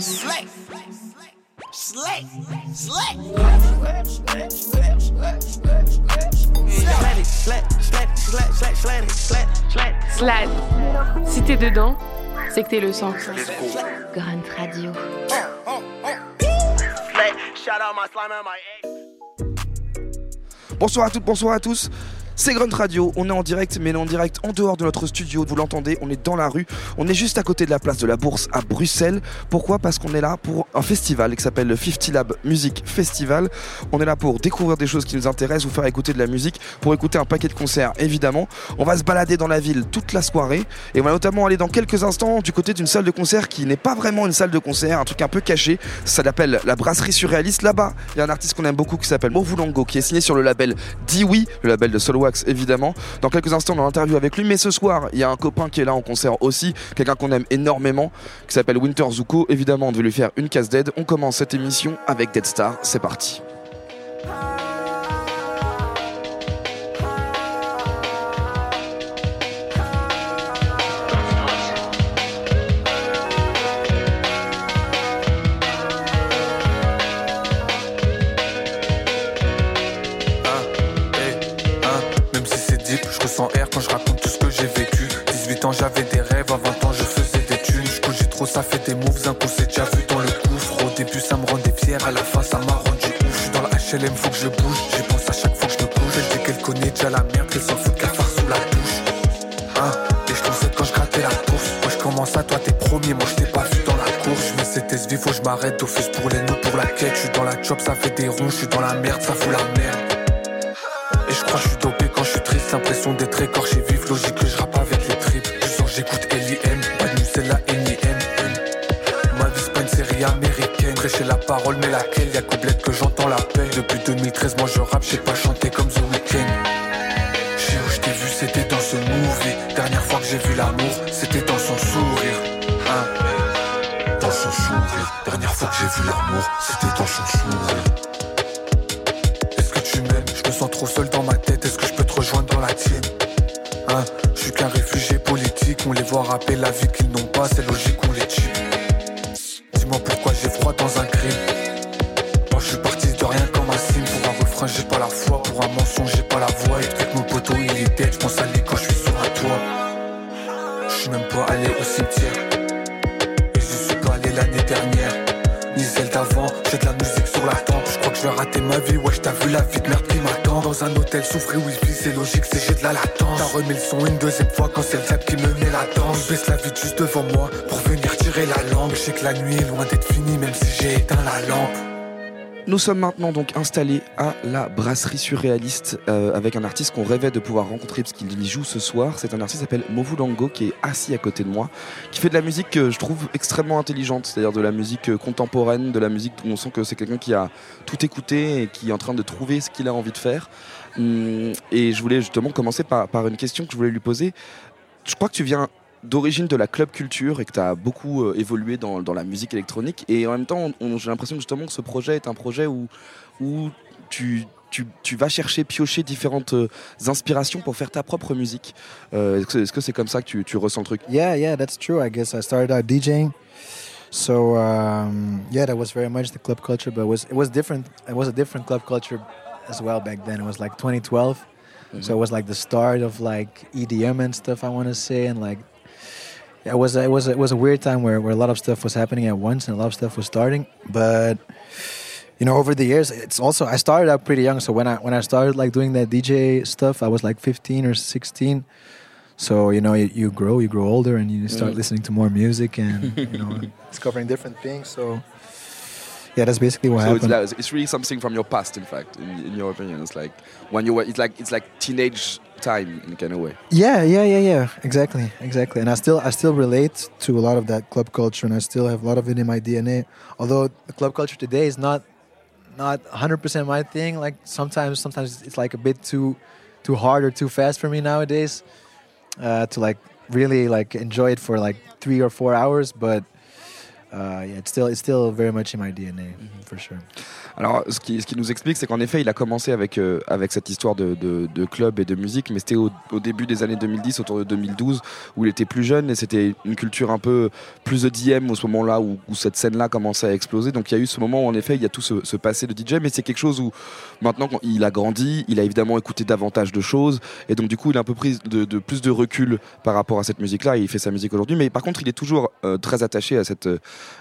Slick. Slick. Slick. Slad. Si t'es dedans, c'est que t'es le sang. Grunt Radio. Bonsoir à toutes, bonsoir à tous. C'est Grunt Radio, on est en direct, mais en direct en dehors de notre studio, vous l'entendez, on est dans la rue, on est juste à côté de la place de la Bourse à Bruxelles. Pourquoi? Parce qu'on est là pour un festival qui s'appelle le 50 Lab Music Festival. On est là pour découvrir des choses qui nous intéressent, vous faire écouter de la musique, pour écouter un paquet de concerts évidemment. On va se balader dans la ville toute la soirée et on va notamment aller dans quelques instants du côté d'une salle de concert qui n'est pas vraiment une salle de concert, un truc un peu caché. Ça s'appelle la Brasserie Surréaliste. Là-bas, il y a un artiste qu'on aime beaucoup qui s'appelle Movulango qui est signé sur le label Diwi, le label de Solo Évidemment. Dans quelques instants, on a une interview avec lui, mais ce soir, il y a un copain qui est là en concert aussi, quelqu'un qu'on aime énormément, qui s'appelle Winter Zuko. Évidemment, on devait lui faire une case d'aide. On commence cette émission avec Dead Star. C'est parti. Quand je raconte tout ce que j'ai vécu. 18 ans, j'avais des rêves, à 20 ans, je faisais des thunes. Je trop, ça fait des moves, un coup c'est déjà vu dans le gouffre. Au début, ça me rendait fier, à la fin, ça m'a rendu ouf. Je suis dans la HLM, faut que je bouge. J'y pense à chaque fois que je me couche. Elle dit qu'elle connaît déjà la merde, qu'elle s'en fout de cafard sous la douche. Hein, et je pensais quand je grattais la course. Moi, je commence à toi, t'es premier, moi, je t'ai pas vu dans la course. Mais c'était ce faut que je m'arrête, fus pour les nous, pour la quête. Je suis dans la job, ça fait des ronds, je suis dans la merde, ça fout la merde. Et je suis dopé quand je suis triste, l'impression d'être écorché vif, logique que je rappe avec les tripes. Du sens j'écoute L.I.M, pas de c'est la N.I.M. Ma vie c'est pas une série américaine, prêcher la parole mais laquelle? Y'a couplette que j'entends la paix. Depuis 2013 moi je rappe, j'ai pas chanté comme The Weeknd. Chez où je t'ai vu c'était dans ce movie. Dernière fois que j'ai vu l'amour, c'était dans son sourire. Hein? Dans son sourire. Dernière fois que j'ai vu l'amour, c'était dans son sourire. Est-ce que tu m'aimes? Je me sens trop seul rapper la vie la nuit est loin d'être finie, même si j'ai éteint la lampe. Nous sommes maintenant donc installés à la brasserie surréaliste euh, avec un artiste qu'on rêvait de pouvoir rencontrer parce qu'il y joue ce soir. C'est un artiste qui s'appelle Movulango qui est assis à côté de moi, qui fait de la musique que je trouve extrêmement intelligente, c'est-à-dire de la musique euh, contemporaine, de la musique où on sent que c'est quelqu'un qui a tout écouté et qui est en train de trouver ce qu'il a envie de faire. Hum, Et je voulais justement commencer par, par une question que je voulais lui poser. Je crois que tu viens d'origine de la club culture et que tu as beaucoup euh, évolué dans, dans la musique électronique. Et en même temps, j'ai l'impression justement que ce projet est un projet où, où tu, tu, tu vas chercher, piocher différentes euh, inspirations pour faire ta propre musique. Euh, Est-ce que c'est comme ça que tu, tu ressens le truc? Yeah, yeah, that's true. I guess I started out DJing. So um, yeah, that was very much the club culture, but it was it was different. It was a different club culture as well back then. It was like 2012, so it was like the start of like EDM and stuff. I want to say, and like it was it was it was a weird time where where a lot of stuff was happening at once and a lot of stuff was starting. But you know, over the years, it's also I started out pretty young. So when I when I started like doing that DJ stuff, I was like 15 or 16. So you know, you, you grow, you grow older, and you start Mm. listening to more music and you know, discovering different things. So yeah, that's basically what So it's, happened. like, it's really something from your past, in fact, in, in your opinion. It's like when you were, it's like it's like teenage time in kind of way. Yeah, yeah, yeah, yeah. Exactly, exactly. And I still, I still relate to a lot of that club culture, and I still have a lot of it in my DNA. Although the club culture today is not, not 100% my thing. Like sometimes, sometimes it's like a bit too, too hard or too fast for me nowadays, uh, to like really like enjoy it for like three or four hours. But uh, yeah, it's still it's still very much in my DNA for sure. Alors, ce qui, ce qui nous explique, c'est qu'en effet, il a commencé avec, euh, avec cette histoire de, de, de club et de musique, mais c'était au, au début des années 2010, autour de 2012, où il était plus jeune et c'était une culture un peu plus EDM au ce moment-là où, où cette scène-là commençait à exploser. Donc il y a eu ce moment où, en effet, il y a tout ce, ce passé de DJ, mais c'est quelque chose où maintenant, quand il a grandi, il a évidemment écouté davantage de choses et donc du coup, il a un peu pris de, de plus de recul par rapport à cette musique-là. et Il fait sa musique aujourd'hui, mais par contre, il est toujours euh, très attaché à cette,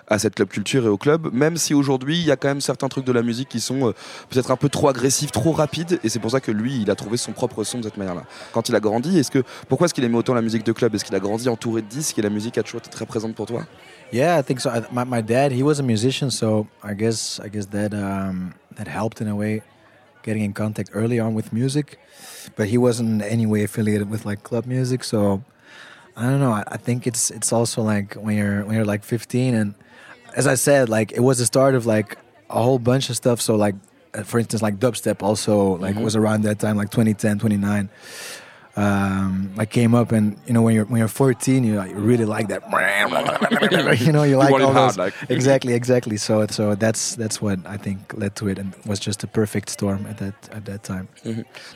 à cette club culture et au club, même si aujourd'hui, il y a quand même certains trucs de la musique qui sont euh, peut-être un peu trop agressifs, trop rapides, et c'est pour ça que lui, il a trouvé son propre son de cette manière-là. Quand il a grandi, est-ce que pourquoi est-ce qu'il aimait autant la musique de club? Est-ce qu'il a grandi entouré de disques et la musique a toujours été très présente pour toi? Yeah, I think so. My, my dad, he was a musician, so I guess I guess that um, that helped in a way, getting in contact early on with music. But he wasn't in any way affiliated with like club music, so I don't know. I, I think it's it's also like when you're when you're like 15, and as I said, like it was the start of like a whole bunch of stuff. So like, uh, for instance, like dubstep also like Mhm. was around that time, like 2010, 29. Um, I came up and you know when you're when you're 14, you, like, you really like that. you know, you like it all hard, those. like. exactly, exactly. So so that's that's what I think led to it, and was just a perfect storm at that at that time.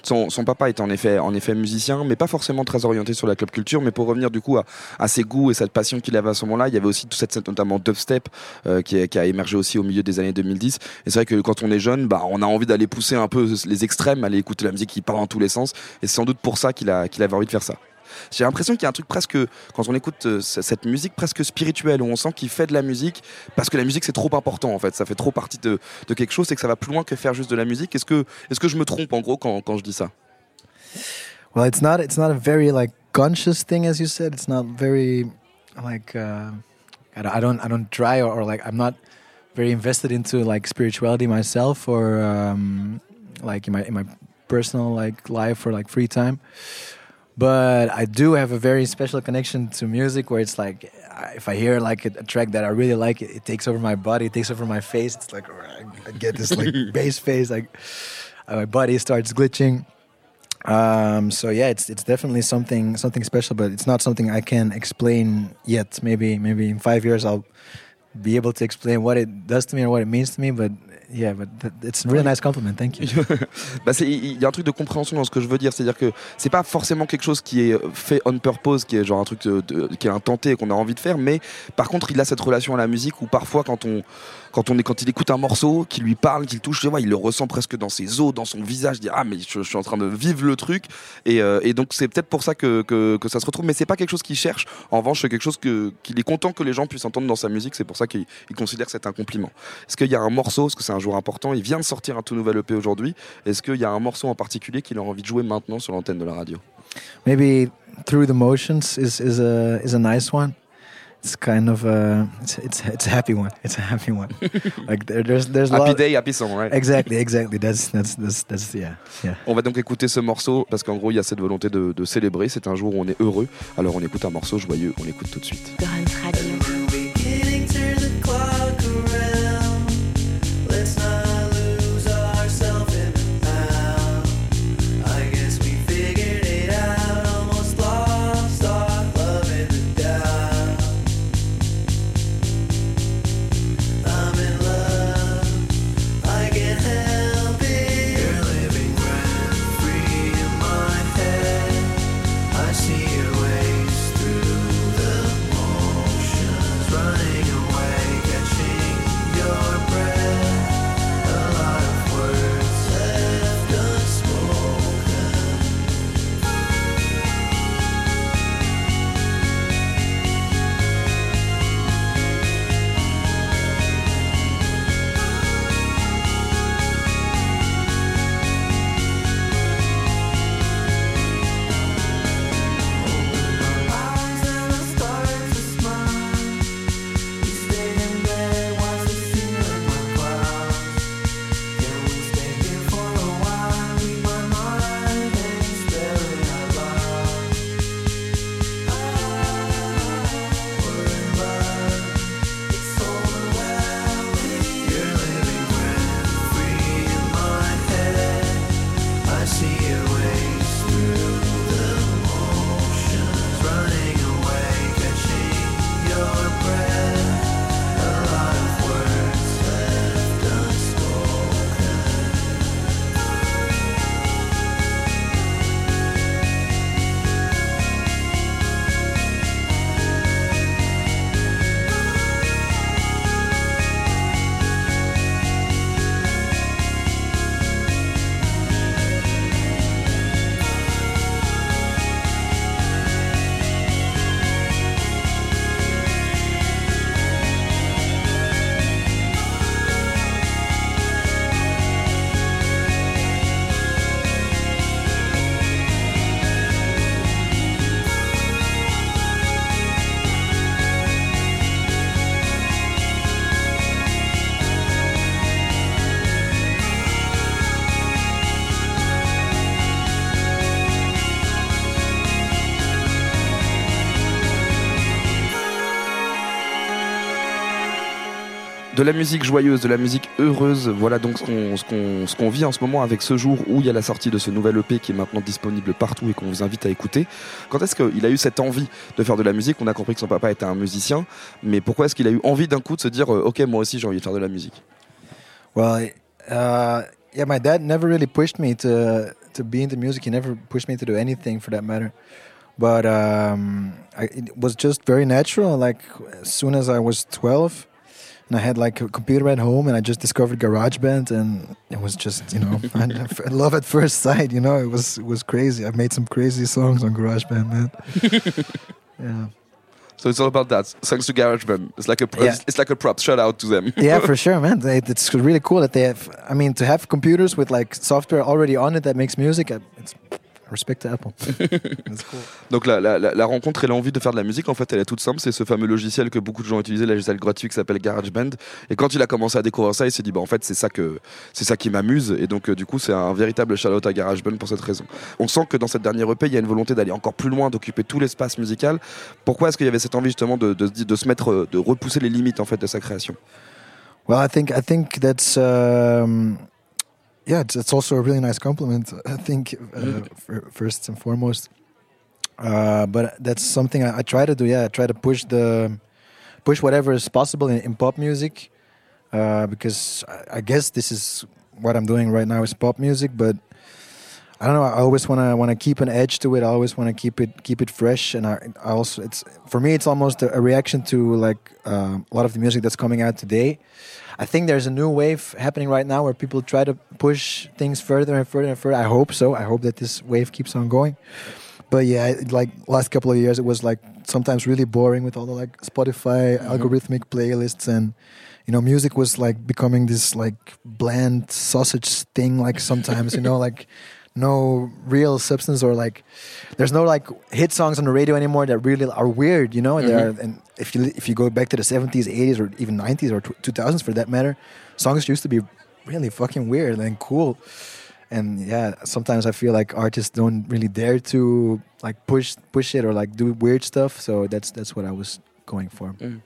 Son, son papa est en effet, en effet musicien, mais pas forcément très orienté sur la club culture. Mais pour revenir du coup à, à ses goûts et cette passion qu'il avait à ce moment-là, il y avait aussi toute cette scène, notamment dubstep, euh, qui, a- qui a émergé aussi au milieu des années 2010. Et c'est vrai que quand on est jeune, bah, on a envie d'aller pousser un peu les extrêmes, aller écouter la musique qui part dans tous les sens. Et c'est sans doute pour ça qu'il qu'il avait envie de faire ça. J'ai l'impression qu'il y a un truc presque, quand on écoute euh, cette musique presque spirituelle, où on sent qu'il fait de la musique, parce que la musique c'est trop important en fait, ça fait trop partie de, quelque chose et que ça va plus loin que faire juste de la musique. Est-ce que, est-ce que je me trompe en gros quand, je dis ça? Well, it's not it's not a very like conscious thing as you said. It's not very like uh, I don't I don't try or, like I'm not very invested into like spirituality myself or um, like in my personal like life or like free time. But I do have a very special connection to music where it's like if I hear like a, track that I really like, it, it takes over my body, it takes over my face. It's like I get this like bass face, like uh, my body starts glitching. Um, so yeah, it's it's definitely something something special, but it's not something I can explain yet. Maybe maybe in five years I'll be able to explain what it does to me or what it means to me. But yeah, but it's a really nice compliment. Thank you. bah il y a un truc de compréhension dans ce que je veux dire, c'est-à-dire que c'est pas forcément quelque chose qui est fait on purpose, qui est genre un truc de- de- qui est intenté et qu'on a envie de faire, mais par contre il a cette relation à la musique où parfois quand on quand on est quand il écoute un morceau qui lui parle, qui le touche, tu vois, il le ressent presque dans ses os, dans son visage, dire ah mais je, suis en train de vivre le truc et, euh, donc c'est peut-être pour ça que, ça se retrouve, mais c'est pas quelque chose qu'il cherche. En revanche, c'est quelque chose qu'il est content que les gens puissent entendre dans sa musique. C'est pour ça qu'il il considère que c'est un compliment. Est-ce qu'il y a un morceau, parce que c'est un jour important, il vient de sortir un tout nouvel EP aujourd'hui. Est-ce qu'il y a un morceau en particulier qu'il a envie de jouer maintenant sur l'antenne de la radio? Maybe through the motions is a is a nice one. It's kind of a it's it's, it's a happy one. It's a happy one. like there, there's there's a Happy lot. Day, Happy Song, right? Exactly, exactly. That's that's that's that's yeah yeah. On va donc écouter ce morceau parce qu'en gros il y a cette volonté de, de célébrer. C'est un jour où on est heureux. Alors on écoute un morceau joyeux. On l'écoute tout de suite. Grunt Radio. De la musique joyeuse, de la musique heureuse, voilà donc ce qu'on vit en ce moment avec ce jour où il y a la sortie de ce nouvel EP qui est maintenant disponible partout et qu'on vous invite à écouter. Quand est-ce qu'il a eu cette envie de faire de la musique? On a compris que son papa était un musicien, mais pourquoi est-ce qu'il a eu envie d'un coup de se dire euh, ok moi aussi j'ai envie de faire de la musique? Well, uh, yeah, my dad never really pushed me to to be into music. He never pushed me to do anything for that matter. But um, it was just very natural. Like as soon as I was 12, and I had like a computer at home, and I just discovered GarageBand, and it was just you know I love at first sight. You know, it was it was crazy. I made some crazy songs on GarageBand, man. yeah. So it's all about that. Thanks to GarageBand. It's like a Yeah. it's like a prop. Shout out to them. yeah, for sure, man. They, it's really cool that they have. I mean, to have computers with like software already on it that makes music. uh, It's respect to Apple. That's cool. Donc la, la- rencontre et l'envie de faire de la musique, en fait, elle est toute simple. C'est ce fameux logiciel que beaucoup de gens utilisent, le logiciel gratuit qui s'appelle GarageBand. Et quand il a commencé à découvrir ça, il s'est dit, bah en fait, c'est ça que c'est ça qui m'amuse. Et donc, euh, du coup, c'est un véritable shout-out à GarageBand pour cette raison. On sent que dans cette dernière EP, il y a une volonté d'aller encore plus loin, d'occuper tout l'espace musical. Pourquoi est-ce qu'il y avait cette envie justement de se mettre, euh, de repousser les limites en fait de sa création? Well, I think I think that's um, yeah. It's, it's also a really nice compliment. I think uh, fir- first and foremost. Uh, but that's something I, I try to do. Yeah, I try to push the push whatever is possible in, in pop music, uh, because I, I guess this is what I'm doing right now is pop music. But I don't know. I always want to want to keep an edge to it. I always want to keep it keep it fresh. And I, I also it's for me it's almost a, a reaction to like um a lot of the music that's coming out today. I think there's a new wave happening right now where people try to push things further and further and further. I hope so. I hope that this wave keeps on going. But yeah, it- like last couple of years, it was like sometimes really boring with all the like Spotify mm-hmm. algorithmic playlists and you know, music was like becoming this like bland sausage thing. Like sometimes, you know, like no real substance or like there's no like hit songs on the radio anymore that really are weird. You know, and there are, mm-hmm. and if you if you go back to the 70s, 80s, or even 90s or tw- 2000s for that matter, songs used to be really fucking weird and cool. And yeah, sometimes I feel like artists don't really dare to like push push it or like do weird stuff. So that's that's what I was going for. Est-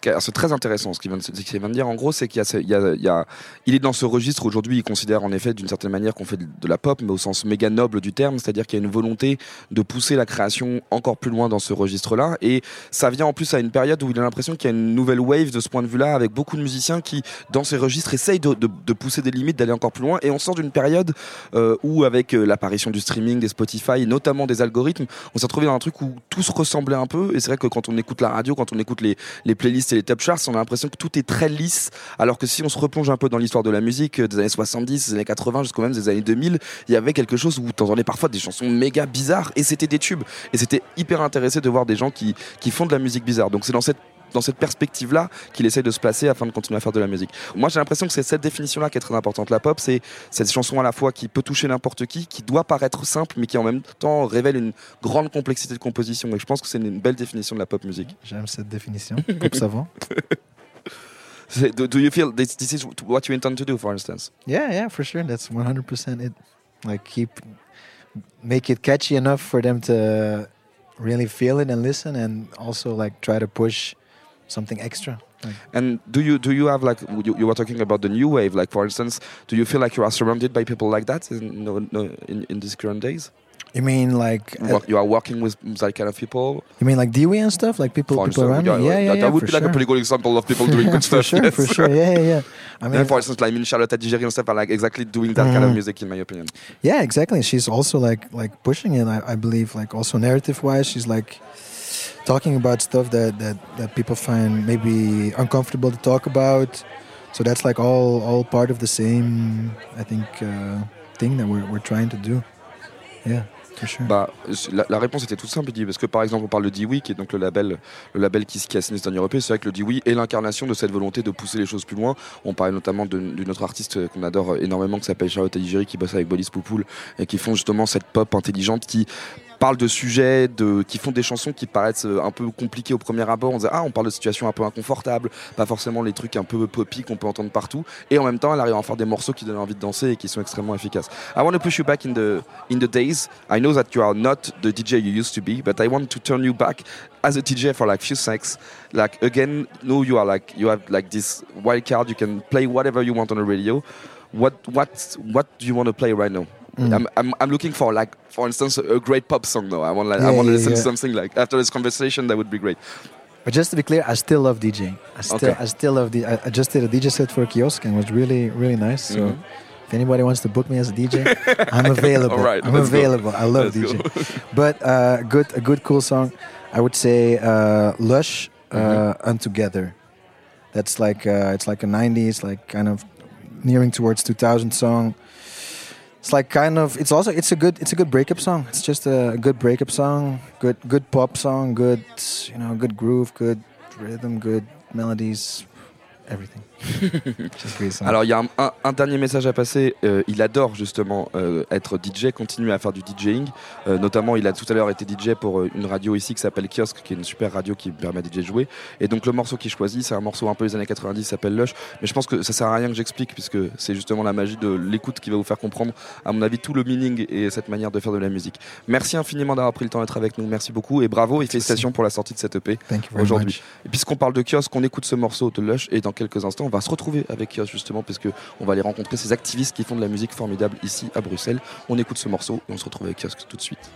C'est très intéressant ce qu'il vient, de- dire. En gros, c'est qu'il est dans ce registre aujourd'hui. Il considère en effet d'une certaine manière qu'on fait de la pop, mais au sens méga noble du terme, c'est-à-dire qu'il y a une volonté de pousser la création encore plus loin dans ce registre-là. Et ça vient en plus à une période où il a l'impression qu'il y a une nouvelle wave de ce point de vue-là, avec beaucoup de musiciens qui, dans ces registres, essayent de, pousser des limites, d'aller encore plus loin. Et on sort d'une période euh, où, avec euh, l'apparition du streaming, des Spotify, notamment des algorithmes, on s'est retrouvé dans un truc où tout se ressemblait un peu. Et c'est vrai que quand on écoute la radio, quand on écoute les playlists et les top charts, on a l'impression que tout est très lisse. Alors que si on se replonge un peu dans l'histoire de la musique euh, des années 70, des années 80, jusqu'au même des années 2000, il y avait quelque chose où t'entendais parfois des chansons méga bizarres et c'était des tubes. Et c'était hyper intéressant de voir des gens qui, qui font de la musique bizarre. Donc c'est dans cette dans cette perspective-là qu'il essaye de se placer afin de continuer à faire de la musique. Moi, j'ai l'impression que c'est cette définition-là qui est très importante. La pop, c'est cette chanson à la fois qui peut toucher n'importe qui, qui doit paraître simple, mais qui en même temps révèle une grande complexité de composition. Et je pense que c'est une belle définition de la pop musique. J'aime cette définition. Pop savant. Do, do you feel this, this is what you intend to do, for instance? Yeah, yeah, for sure. That's 100% it. Like keep make it catchy enough for them to really feel it and listen and also like try to push something extra. Like, And do you do you have like you, you were talking about the new wave? Like for instance, do you feel like you are surrounded by people like that in no, no, in, in these current days? you mean like uh, you are working with that kind of people. you mean like Dewey and stuff? Like people For people instance, around me? Yeah, yeah, that, yeah. that would be like a pretty good example of people doing good for stuff. sure, yes. for sure. Yeah, yeah, yeah. I mean, and for instance, like I mean, Charlotte Adigéry and stuff are like exactly doing that kind of Mhm. music, in my opinion. Yeah, exactly. She's also like like pushing it. I, I believe like also narrative wise, she's like talking about stuff that, that people find maybe uncomfortable to talk about. So that's like all all part of the same, I think, uh, thing that we're we're trying to do. Yeah, for sure. Bah, la, la réponse était toute simple, parce que par exemple, on parle de Dewey, qui est donc le label, le label qui, qui a signé ce dernier EP. C'est vrai que le Dewey est l'incarnation de cette volonté de pousser les choses plus loin. On parlait notamment d'une autre artiste qu'on adore énormément, qui s'appelle Charlotte Adigéry, qui bosse avec Bolis Poupoul, et qui font justement cette pop intelligente qui parlent de sujets, de, qui font des chansons qui paraissent euh, un peu compliquées au premier abord. On dit ah, on parle de situations un peu inconfortables, pas forcément les trucs un peu poppy qu'on peut entendre partout. Et en même temps, elle arrive à faire des morceaux qui donnent envie de danser et qui sont extrêmement efficaces. I want to push you back in the in the days. I know that you are not the DJ you used to be, but I want to turn you back as a DJ for like few seconds. Like again, no, you are like you have like this wild card. You can play whatever you want on the radio. What what what do you want to play right now? Mm. I'm, I'm I'm looking for like for instance a great pop song though. I want like I Yeah, want to yeah, listen to something like after this conversation that would be great. But just to be clear, I still love DJing. I still, Okay. I still love the. I, I just did a DJ set for a kiosk and it was really, really nice. So, Mhm. if anybody wants to book me as a DJ, I'm available. All right, I'm let's go. available. I love Let's DJing. but uh, good, a good, cool song. I would say uh, "Lush" uh, Mm-hmm. "Untogether." That's like uh, it's like a '90s, like kind of nearing towards 2000 song. It's like kind of. It's also it's a good it's a good breakup song. It's just a good breakup song. Good good pop song. Good you know good groove. Good rhythm. Good melodies. Everything. Alors il y a un, un- un dernier message à passer. Euh, il adore justement euh, être DJ, continuer à faire du DJing. Euh, notamment, il a tout à l'heure été DJ pour une radio ici qui s'appelle Kiosk, qui est une super radio qui permet à DJ de jouer. Et donc le morceau qu'il choisit, c'est un morceau un peu des années 90, il s'appelle Lush. Mais je pense que ça sert à rien que j'explique puisque c'est justement la magie de l'écoute qui va vous faire comprendre, à mon avis, tout le meaning et cette manière de faire de la musique. Merci infiniment d'avoir pris le temps d'être avec nous. Merci beaucoup et bravo et félicitations pour la sortie de cette EP Thank you very aujourd'hui. Et puisqu'on parle de kiosque, on écoute ce morceau de Lush et dans quelques instants, va se retrouver avec kiosque justement parce que on va aller rencontrer ces activistes qui font de la musique formidable ici à Bruxelles. On écoute ce morceau et on se retrouve avec kiosque tout de suite.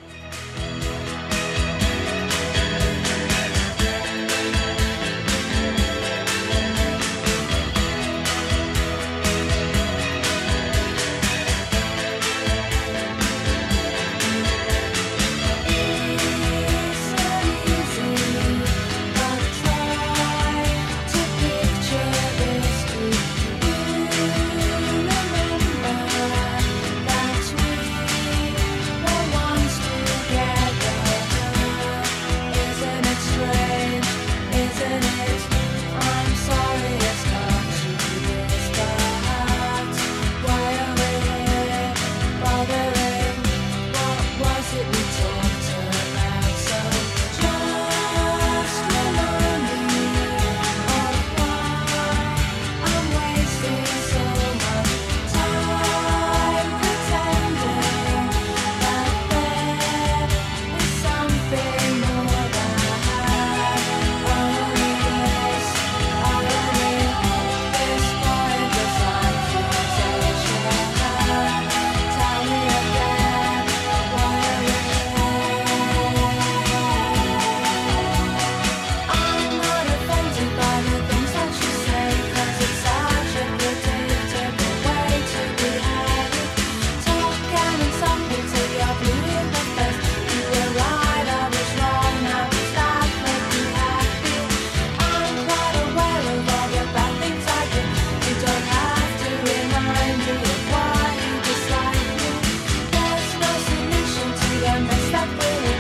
The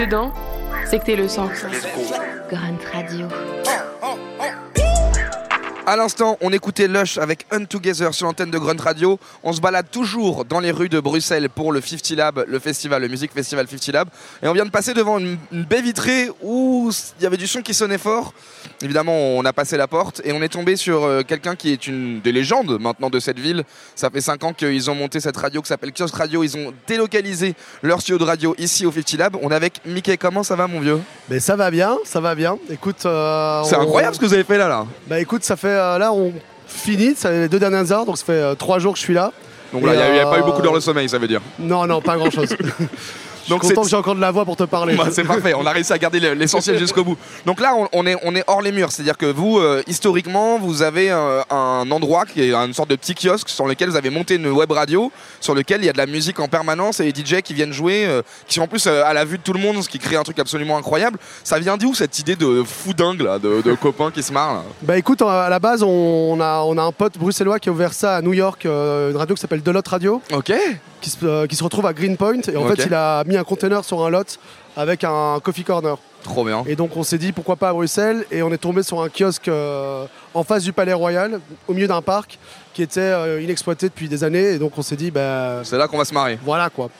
dedans, c'est que t'es le sang. Grunt Radio. À l'instant, on écoutait Lush avec Untogether sur l'antenne de Grunt Radio. On se balade toujours dans les rues de Bruxelles pour le 50 Lab, le festival, le Music Festival 50 Lab. Et on vient de passer devant une, une baie vitrée où il y avait du son qui sonnait fort. Évidemment, on a passé la porte et on est tombé sur euh, quelqu'un qui est une des légendes maintenant de cette ville. Ça fait 5 ans qu'ils ont monté cette radio qui s'appelle Kiosk Radio. Ils ont délocalisé leur studio de radio ici au 50 Lab. On est avec Mickey. Comment ça va, mon vieux? Mais ça va bien, ça va bien. Écoute, euh, C'est on- incroyable ce que vous avez fait là, là. Bah écoute, ça fait euh, là on finit, ça fait les deux dernières heures, donc ça fait euh, trois jours que je suis là. Donc là, il n'y a, euh, pas eu beaucoup d'heures de sommeil, ça veut dire. Non, non, pas grand Donc content que j'ai encore de la voix pour te parler. Bah, c'est parfait, on a réussi à garder le- l'essentiel jusqu'au bout. Donc là, on, on est, on est hors les murs, c'est-à-dire que vous, euh, historiquement, vous avez euh, un endroit qui est une sorte de petit kiosque sur lequel vous avez monté une web radio, sur lequel il y a de la musique en permanence et les DJ qui viennent jouer, euh, qui sont en plus euh, à la vue de tout le monde, ce qui crée un truc absolument incroyable. Ça vient d'où cette idée de fou dingue là, de, de copains qui se marrent là? Bah écoute, à la base, on a, on a un pote bruxellois qui a ouvert ça à New York, une radio qui s'appelle Delot Radio, Ok. qui se, qui se retrouve à Greenpoint. Et en fait, il a mis un container sur un lot avec un coffee corner. Trop bien. Et donc on s'est dit pourquoi pas à Bruxelles? Et on est tombé sur un kiosque euh, en face du Palais Royal, au milieu d'un parc qui était euh, inexploité depuis des années. Et donc on s'est dit, bah C'est là qu'on va se marrer. voilà quoi.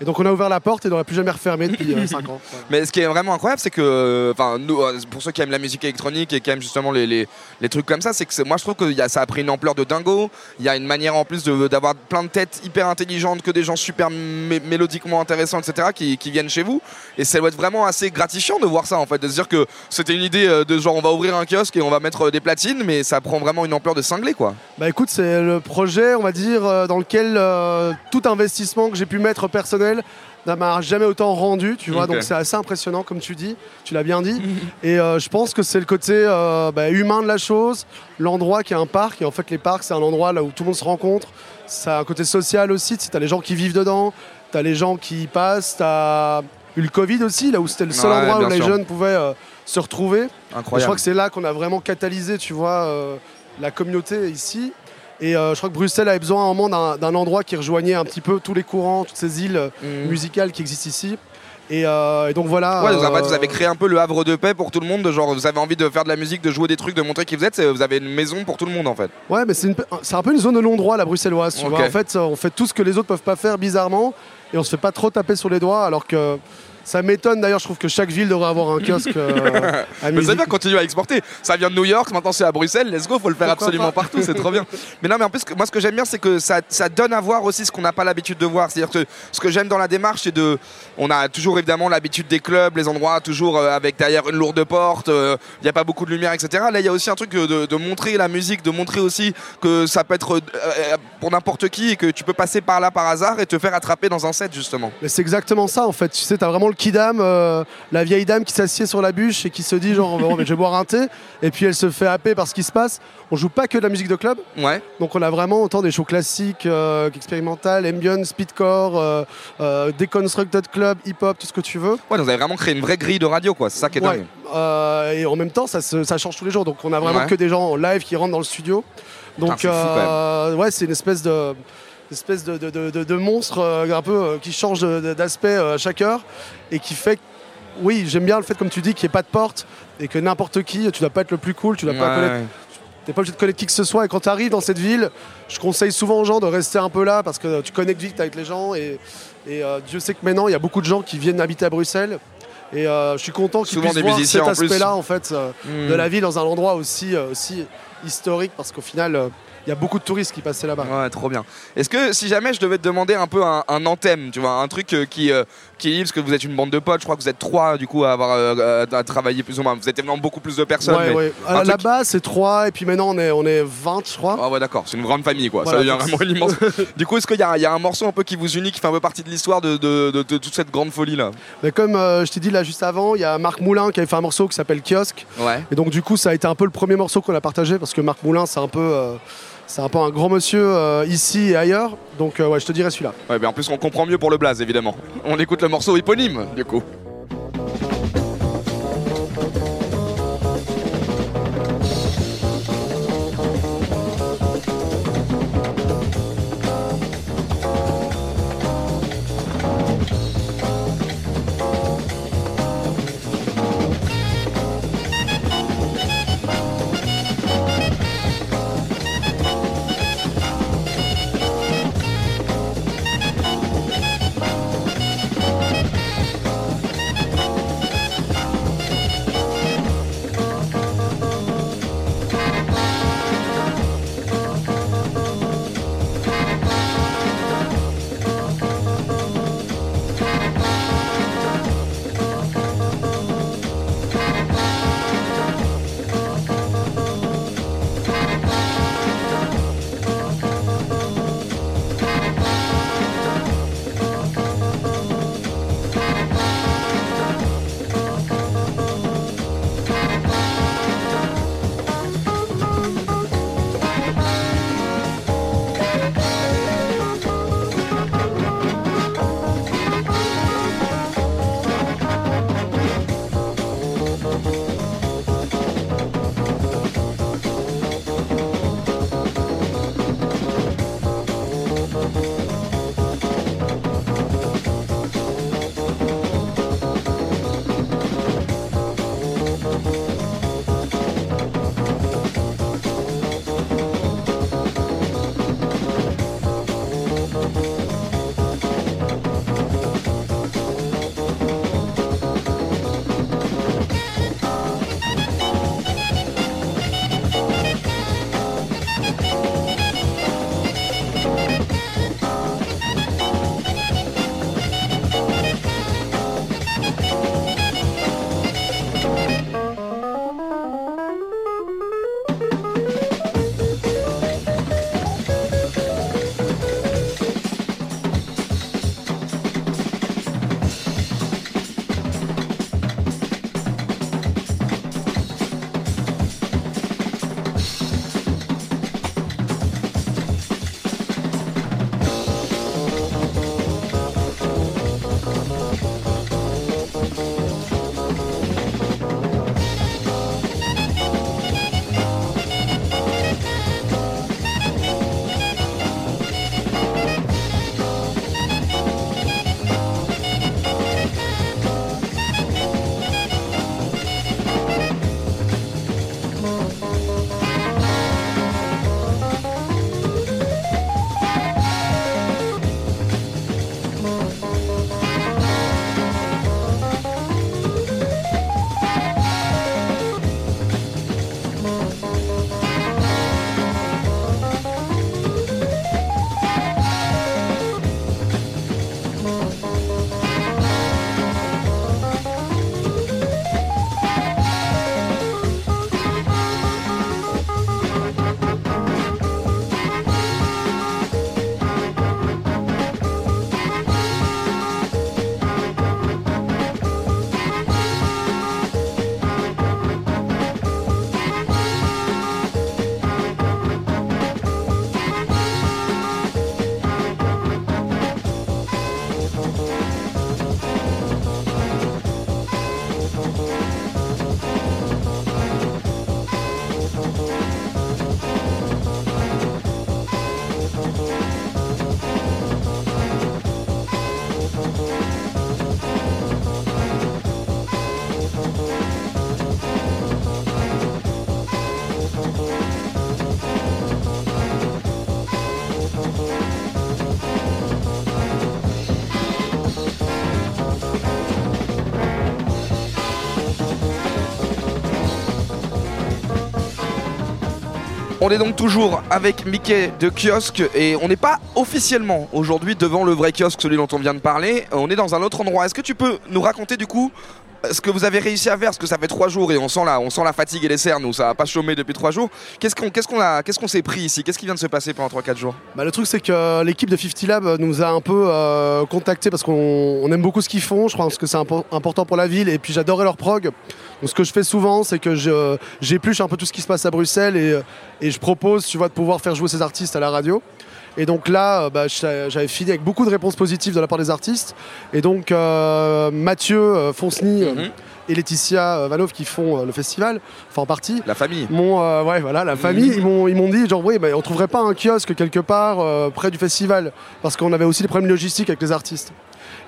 Et donc on a ouvert la porte et on n'a plus jamais refermé depuis 5 ans. Mais ce qui est vraiment incroyable, c'est que, enfin, nous, euh, pour ceux qui aiment la musique électronique et qui aiment justement les, les, les trucs comme ça, c'est que moi je trouve que y a, ça a pris une ampleur de dingo. Il y a une manière en plus d'avoir plein de têtes hyper intelligentes, que des gens super mé- mélodiquement intéressants, etc., qui, qui viennent chez vous. Et ça doit être vraiment assez gratifiant de voir ça en fait, de se dire que c'était une idée euh, de genre on va ouvrir un kiosque et on va mettre euh, des platines, mais ça prend vraiment une ampleur de cinglé quoi. Bah écoute, c'est le projet, on va dire, euh, dans lequel euh, tout investissement que j'ai pu mettre personnel ne m'a jamais autant rendu, tu vois. Donc c'est assez impressionnant, comme tu dis, tu l'as bien dit. Et euh, je pense que c'est le côté euh, bah, humain de la chose, l'endroit qui est un parc. Et en fait, les parcs, c'est un endroit là où tout le monde se rencontre. Ça a un côté social aussi, tu as les gens qui vivent dedans, tu as les gens qui y passent, tu as eu le Covid aussi, là où c'était le seul Ouais, endroit où les sûr. jeunes pouvaient euh, se retrouver. Et je Incroyable. crois que c'est là qu'on a vraiment catalysé, tu vois, la communauté ici. Et euh, je crois que Bruxelles avait besoin à un moment d'un d'un endroit qui rejoignait un petit peu tous les courants, toutes ces îles euh, Mhm. musicales qui existent ici. Et, euh, et donc voilà. Ouais, donc, en fait, euh, vous avez créé un peu le havre de paix pour tout le monde, de genre vous avez envie de faire de la musique, de jouer des trucs, de montrer qui vous êtes, c'est- vous avez une maison pour tout le monde en fait. Ouais, mais c'est une- c'est un peu une zone de non-droit, la bruxelloise. Tu Ok. vois. En fait, on fait tout ce que les autres peuvent pas faire bizarrement et on se fait pas trop taper sur les doigts alors que. Ça m'étonne d'ailleurs, je trouve que chaque ville devrait avoir un kiosque euh, à Mais c'est bien, continuer à exporter. Ça vient de New York, maintenant c'est à Bruxelles, let's go, faut le faire Pourquoi absolument pas? partout, c'est trop bien. Mais non, mais en plus, moi ce que j'aime bien, c'est que ça, ça donne à voir aussi ce qu'on n'a pas l'habitude de voir. C'est-à-dire que ce que j'aime dans la démarche, c'est de. On a toujours évidemment l'habitude des clubs, les endroits toujours euh, avec derrière une lourde porte, il n'y a pas beaucoup de lumière, etc. Là, il y a aussi un truc euh, de, de montrer la musique, de montrer aussi que ça peut être euh, euh, pour n'importe qui et que tu peux passer par là par hasard et te faire attraper dans un set, justement. Mais c'est exactement ça en fait. Tu sais, t'as vraiment le kidam, euh, la vieille dame qui s'assied sur la bûche et qui se dit genre mais je vais boire un thé. Et puis elle se fait happer par ce qui se passe. On joue pas que de la musique de club. Ouais. Donc on a vraiment autant des shows classiques, euh, qu'expérimentales, ambient, speedcore, euh, euh, deconstructed club, hip-hop, tout ce que tu veux. Ouais, donc vous avez vraiment créé une vraie grille de radio, quoi. C'est ça qui est Ouais. dingue. Euh, et en même temps, ça, se- ça change tous les jours. Donc on a vraiment Ouais. que des gens en live qui rentrent dans le studio. Donc Putain, fou, euh, ouais, c'est une espèce de espèce de, de, de- monstre euh, un peu euh, qui change d'aspect euh, à chaque heure et qui fait que- oui j'aime bien le fait comme tu dis qu'il n'y ait pas de porte et que n'importe qui tu dois pas être le plus cool tu dois pas connaître. T'es pas obligé de connaître qui que ce soit et quand tu arrives dans cette ville, je conseille souvent aux gens de rester un peu là parce que tu connectes vite avec les gens et, et, Dieu sait que maintenant il y a beaucoup de gens qui viennent habiter à Bruxelles et euh, je suis content qu'ils puissent des voir cet aspect-là en fait euh, Hmm. de la ville dans un endroit aussi, euh, aussi historique parce qu'au final il y a beaucoup de touristes qui passaient là-bas. Ouais, trop bien. Est-ce que si jamais je devais te demander un peu un, un anthème, tu vois, un truc euh, qui, euh, qui parce que vous êtes une bande de potes, je crois que vous êtes trois du coup à avoir euh, à travailler plus ou moins. Vous êtes évidemment beaucoup plus de personnes. Ouais, ouais. truc- Là-bas c'est 3 et puis maintenant on est, on est 20 je crois. Ah ouais d'accord, c'est une grande famille quoi, Voilà, ça devient vraiment immense. du coup est-ce qu'il y, y a un morceau un peu qui vous unit, qui fait un peu partie de l'histoire de, de- de- de toute cette grande folie là Mais comme je t'ai dit là juste avant, il y a Marc Moulin qui avait fait un morceau qui s'appelle Kiosque. Ouais. Et donc du coup, ça a été un peu le premier morceau qu'on a partagé parce que Marc Moulin, c'est un peu, euh, c'est un peu un grand monsieur euh, ici et ailleurs. Donc euh, ouais, je te dirais celui-là. Ouais, en plus on comprend mieux pour le blaze évidemment. On écoute le morceau éponyme du coup. On est donc toujours avec Mickey de kiosque et on n'est pas officiellement aujourd'hui devant le vrai kiosque, celui dont on vient de parler. Euh, On est dans un autre endroit. Est-ce que tu peux nous raconter du coup euh, ce que vous avez réussi à faire? Parce que ça fait trois jours et on sent la, on sent la fatigue et les cernes, nous ça a pas chômé depuis trois jours. Qu'est-ce qu'on a, qu'est-ce qu'on s'est pris ici? Qu'est-ce qui vient de se passer pendant 3-4 jours? Bah, le truc, c'est que l'équipe de 50 Lab nous a un peu euh, contactés parce qu'on on aime beaucoup ce qu'ils font. Je pense que c'est impo- important pour la ville. Et puis, j'adorais leur prog. Donc, ce que je fais souvent, c'est que j'épluche un peu tout ce qui se passe à Bruxelles et, euh, et je propose, tu vois, de pouvoir faire jouer ces artistes à la radio. Et donc là, euh, bah, j'a- j'avais fini avec beaucoup de réponses positives de la part des artistes. Et donc, euh, Mathieu Fonceny Mhm. et Laetitia Vanov qui font le festival, enfin en partie, La famille. mon euh, ouais voilà la famille ils m'ont ils m'ont dit genre oui mais on trouverait pas un kiosque quelque part euh, près du festival parce qu'on avait aussi des problèmes logistiques avec les artistes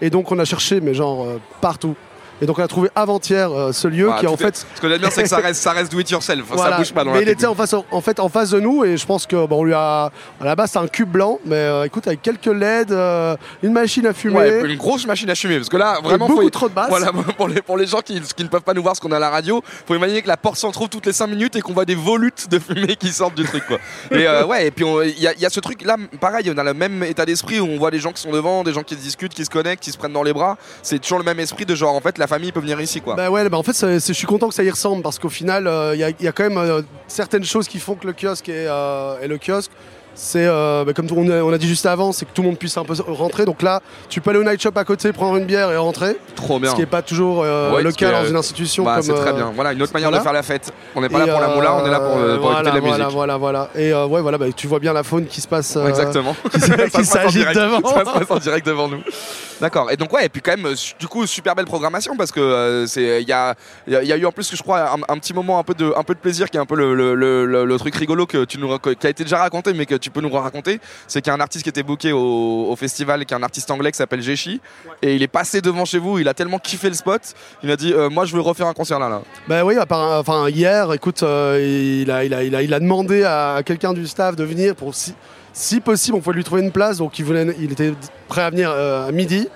et donc on a cherché mais genre euh, partout et donc on a trouvé avant-hier euh, ce lieu Voilà, qui est en est- fait Ce que j'aime bien, c'est que ça reste, ça reste do it yourself. Ça bouge pas dans mais la il était en face en fait en face de nous et je pense que bon on lui a à la base c'est un cube blanc mais euh, écoute avec quelques LED euh, une machine à fumer Ouais, une grosse machine à fumer parce que là vraiment beaucoup faut- trop de basses Voilà, pour les, pour les gens qui, qui ne peuvent pas nous voir ce qu'on a à la radio, faut imaginer que la porte s'en trouve toutes les 5 minutes et qu'on voit des volutes de fumée qui sortent du truc. Quoi. Et ouais, et puis il y, a- il y a ce truc là, pareil, on a le même état d'esprit où on voit des gens qui sont devant, des gens qui se discutent, qui se connectent, qui se prennent dans les bras. C'est toujours le même esprit de genre en fait la famille peut venir ici quoi. Bah ouais, bah en fait, je suis content que ça y ressemble parce qu'au final, euh, il y, a- quand même euh, certaines choses qui font que le kiosque est, euh, est le kiosque. C'est euh, bah, comme on a, on a dit juste avant, c'est que tout le monde puisse un peu rentrer. Donc là, tu peux aller au night shop à côté, prendre une bière et rentrer, Trop bien. ce qui n'est pas toujours euh, Ouais, le cas dans une institution Bah, comme. c'est très euh, bien. Voilà, une autre manière voilà. de faire la fête. On n'est pas et, là pour la moula, on est là pour, euh, pour voilà, écouter de la voilà, musique. Voilà, voilà. Et euh, ouais, voilà, bah, tu vois bien la faune qui se passe. Exactement. qui direct. devant. Ça se passe en direct devant nous. D'accord. Et donc ouais, et puis quand même, du coup, super belle programmation parce que c'est, il y a, il y a- il y a eu en plus, je crois, un, un petit moment un peu de, un peu de plaisir qui est un peu le, le, le- le- le truc rigolo que tu nous, qui a été déjà raconté, mais que tu peux nous raconter. C'est qu'il y a un artiste qui était booké au, au festival, qui est un artiste anglais qui s'appelle Jeshi, et il est passé devant chez vous. Il a tellement kiffé le spot, il a dit, euh, moi, je veux refaire un concert là, là. Bah oui, part- enfin hier, écoute, euh, il, a, il, a, il, a, il a demandé à quelqu'un du staff de venir pour si, si possible, on pouvait lui trouver une place. Donc il, voulait, il était prêt à venir euh, à midi.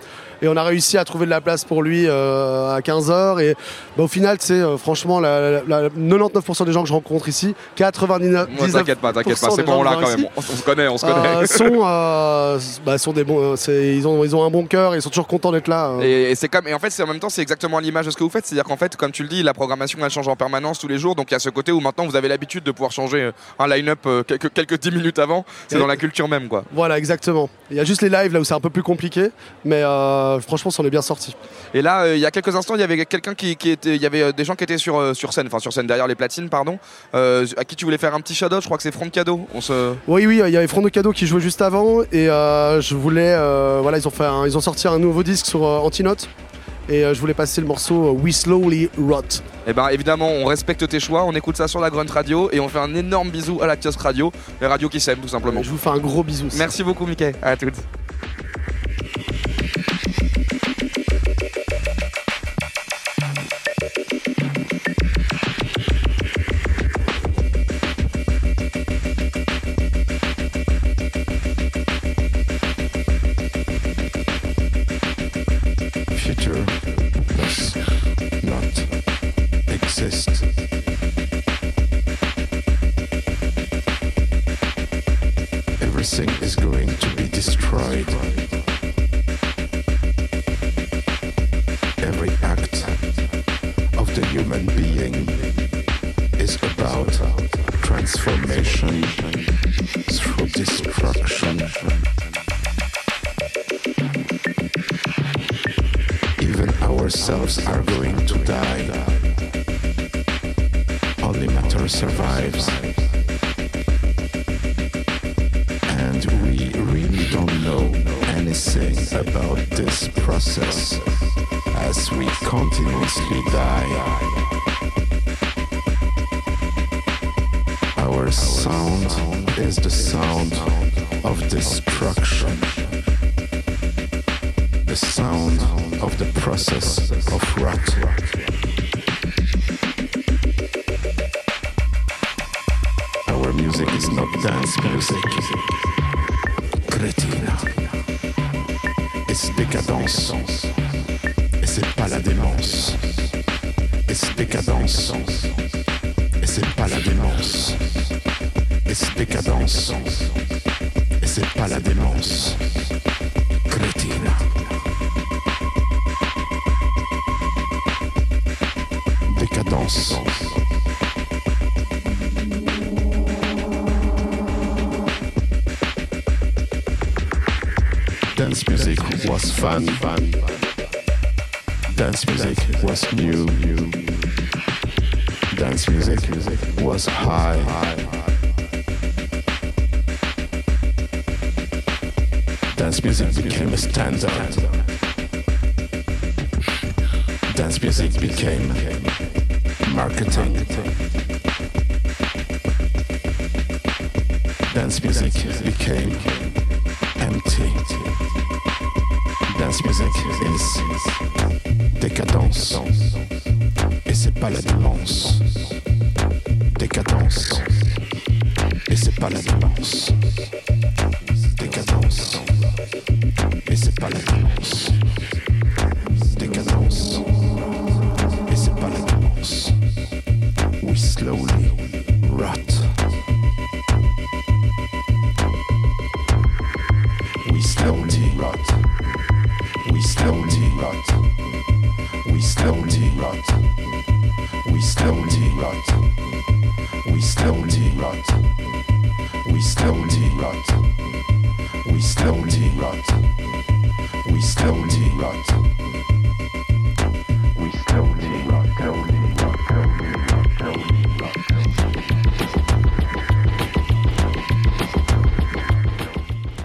Et on a réussi à trouver de la place pour lui euh, à 15h. Et bah, au final, c'est franchement, la, la- la- 99% des gens que je rencontre ici, 99%, Moi, t'inquiète pas, t'inquiète pas, c'est bon là quand même. On, on se connaît, on se connaît. euh, sont, euh, bah, sont des bons, euh, ils, ont, ils ont un bon cœur ils sont toujours contents d'être là. euh. Et, et c'est comme et en fait c'est en même temps c'est exactement l'image de ce que vous faites c'est à dire qu'en fait comme tu le dis la programmation elle change en permanence tous les jours donc il y a ce côté où maintenant vous avez l'habitude de pouvoir changer euh, un line-up euh, quelques quelques 10 minutes avant c'est dans la culture même quoi Voilà, exactement. Il y a juste les lives là où c'est un peu plus compliqué, mais euh, franchement, on est bien sorti. et là euh, il y a quelques instants il y avait quelqu'un qui, qui était il y avait euh, des gens qui étaient sur euh, sur scène enfin sur scène derrière les platines pardon à qui tu voulais faire un petit shout-out? Je crois que c'est Front Cadeau on se Oui, oui, il y avait Front de Cadeau qui jouait juste avant et je voulais, voilà, ils ont fait, un- ils ont sorti un nouveau disque sur Antinote et euh, je voulais passer le morceau We Slowly Rot. et ben évidemment on respecte tes choix on écoute ça sur la Grunt Radio et on fait un énorme bisou à la kiosque radio les radios qui s'aiment tout simplement Je vous fais un gros bisou. merci beaucoup Mickey à toutes Every act of the human being is about transformation through destruction. Even ourselves are going to die. Only matter survives. Know anything about this process as we continuously die. Our sound is the sound of destruction the sound of the process of rot. Our music is not dance music. It's décadence. Et c'est pas la démence. It's décadence. Et c'est pas la démence. Et c'est. Et c'est pas la démence. Crétine. Décadence. Was fun. Fun. Dance music was new. Dance music was high. Dance music became a standard. Dance music became marketing. Dance music became empty. Dance music is décadence. Et c'est pas la démence. Décadence. Et c'est pas la démence. Décadence. Et c'est pas la démence.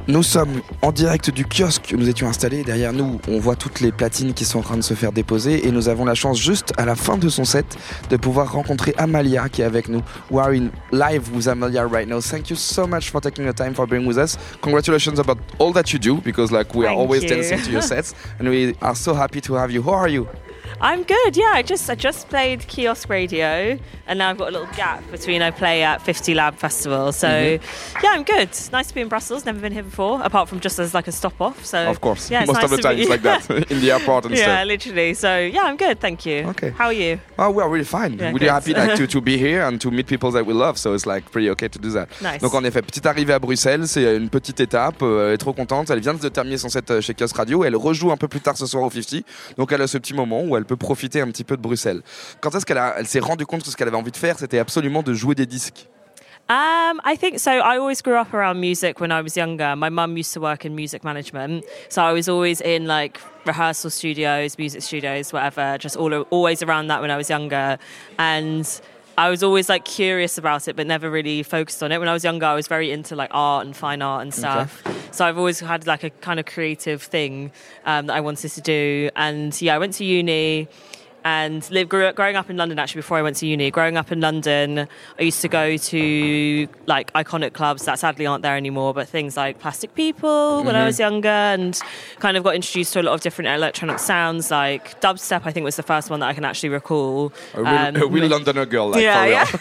Nous sommes en direct du kiosque où nous étions installés. Derrière nous, on voit toutes les platines qui sont en train de se faire déposer et nous avons la chance juste à la fin de son set de pouvoir rencontrer Amalia qui est avec nous. We are in live with Amalia right now. Thank you so much for taking the time for being with us. Congratulations about all that you do because like we are always you. dancing to your sets and we are so happy to have you. How are you? I'm good. Yeah, I just I just played kiosk radio, and now I've got a little gap between I play at 50 Lab Festival. So Mm-hmm. yeah, I'm good. Nice to be in Brussels. Never been here before, apart from just as like a stop off. So Of course. yeah, Most nice of the time it's like that in the airport and yeah, stuff. literally. So yeah, I'm good. Thank you. Okay. How are you? Oh, we are really fine. Yeah, really good. happy like, to, to be here and to meet people that we love. So it's like pretty okay to do that. Nice. Donc en effet, petite arrivée à Bruxelles, c'est une petite étape. euh, elle est trop contente. Elle vient de terminer son set euh, chez Kios Radio. Elle rejoue un peu plus tard ce soir au 50. Donc elle a ce petit moment où elle peut profiter un petit peu de Bruxelles. Quand est-ce qu'elle elle s'est rendue compte que ce qu'elle avait envie de faire, c'était absolument de jouer des disques Um, I think so. I always grew up around music when I was younger. My mum used to work in music management, so I was always in like rehearsal studios, music studios, whatever. Just all always around that when I was younger, and I was always like curious about it, but never really focused on it. When I was younger, I was very into like art and fine art and stuff. So I've always had like a kind of creative thing um, that I wanted to do, and yeah, I went to uni and lived grew, growing up in London actually before I went to uni. Growing up in London, I used to go to like iconic clubs that sadly aren't there anymore, but things like Plastic People when I was younger, and kind of got introduced to a lot of different electronic sounds. Like dubstep, I think was the first one that I can actually recall. A real, Um, a real Londoner girl, like yeah, yeah.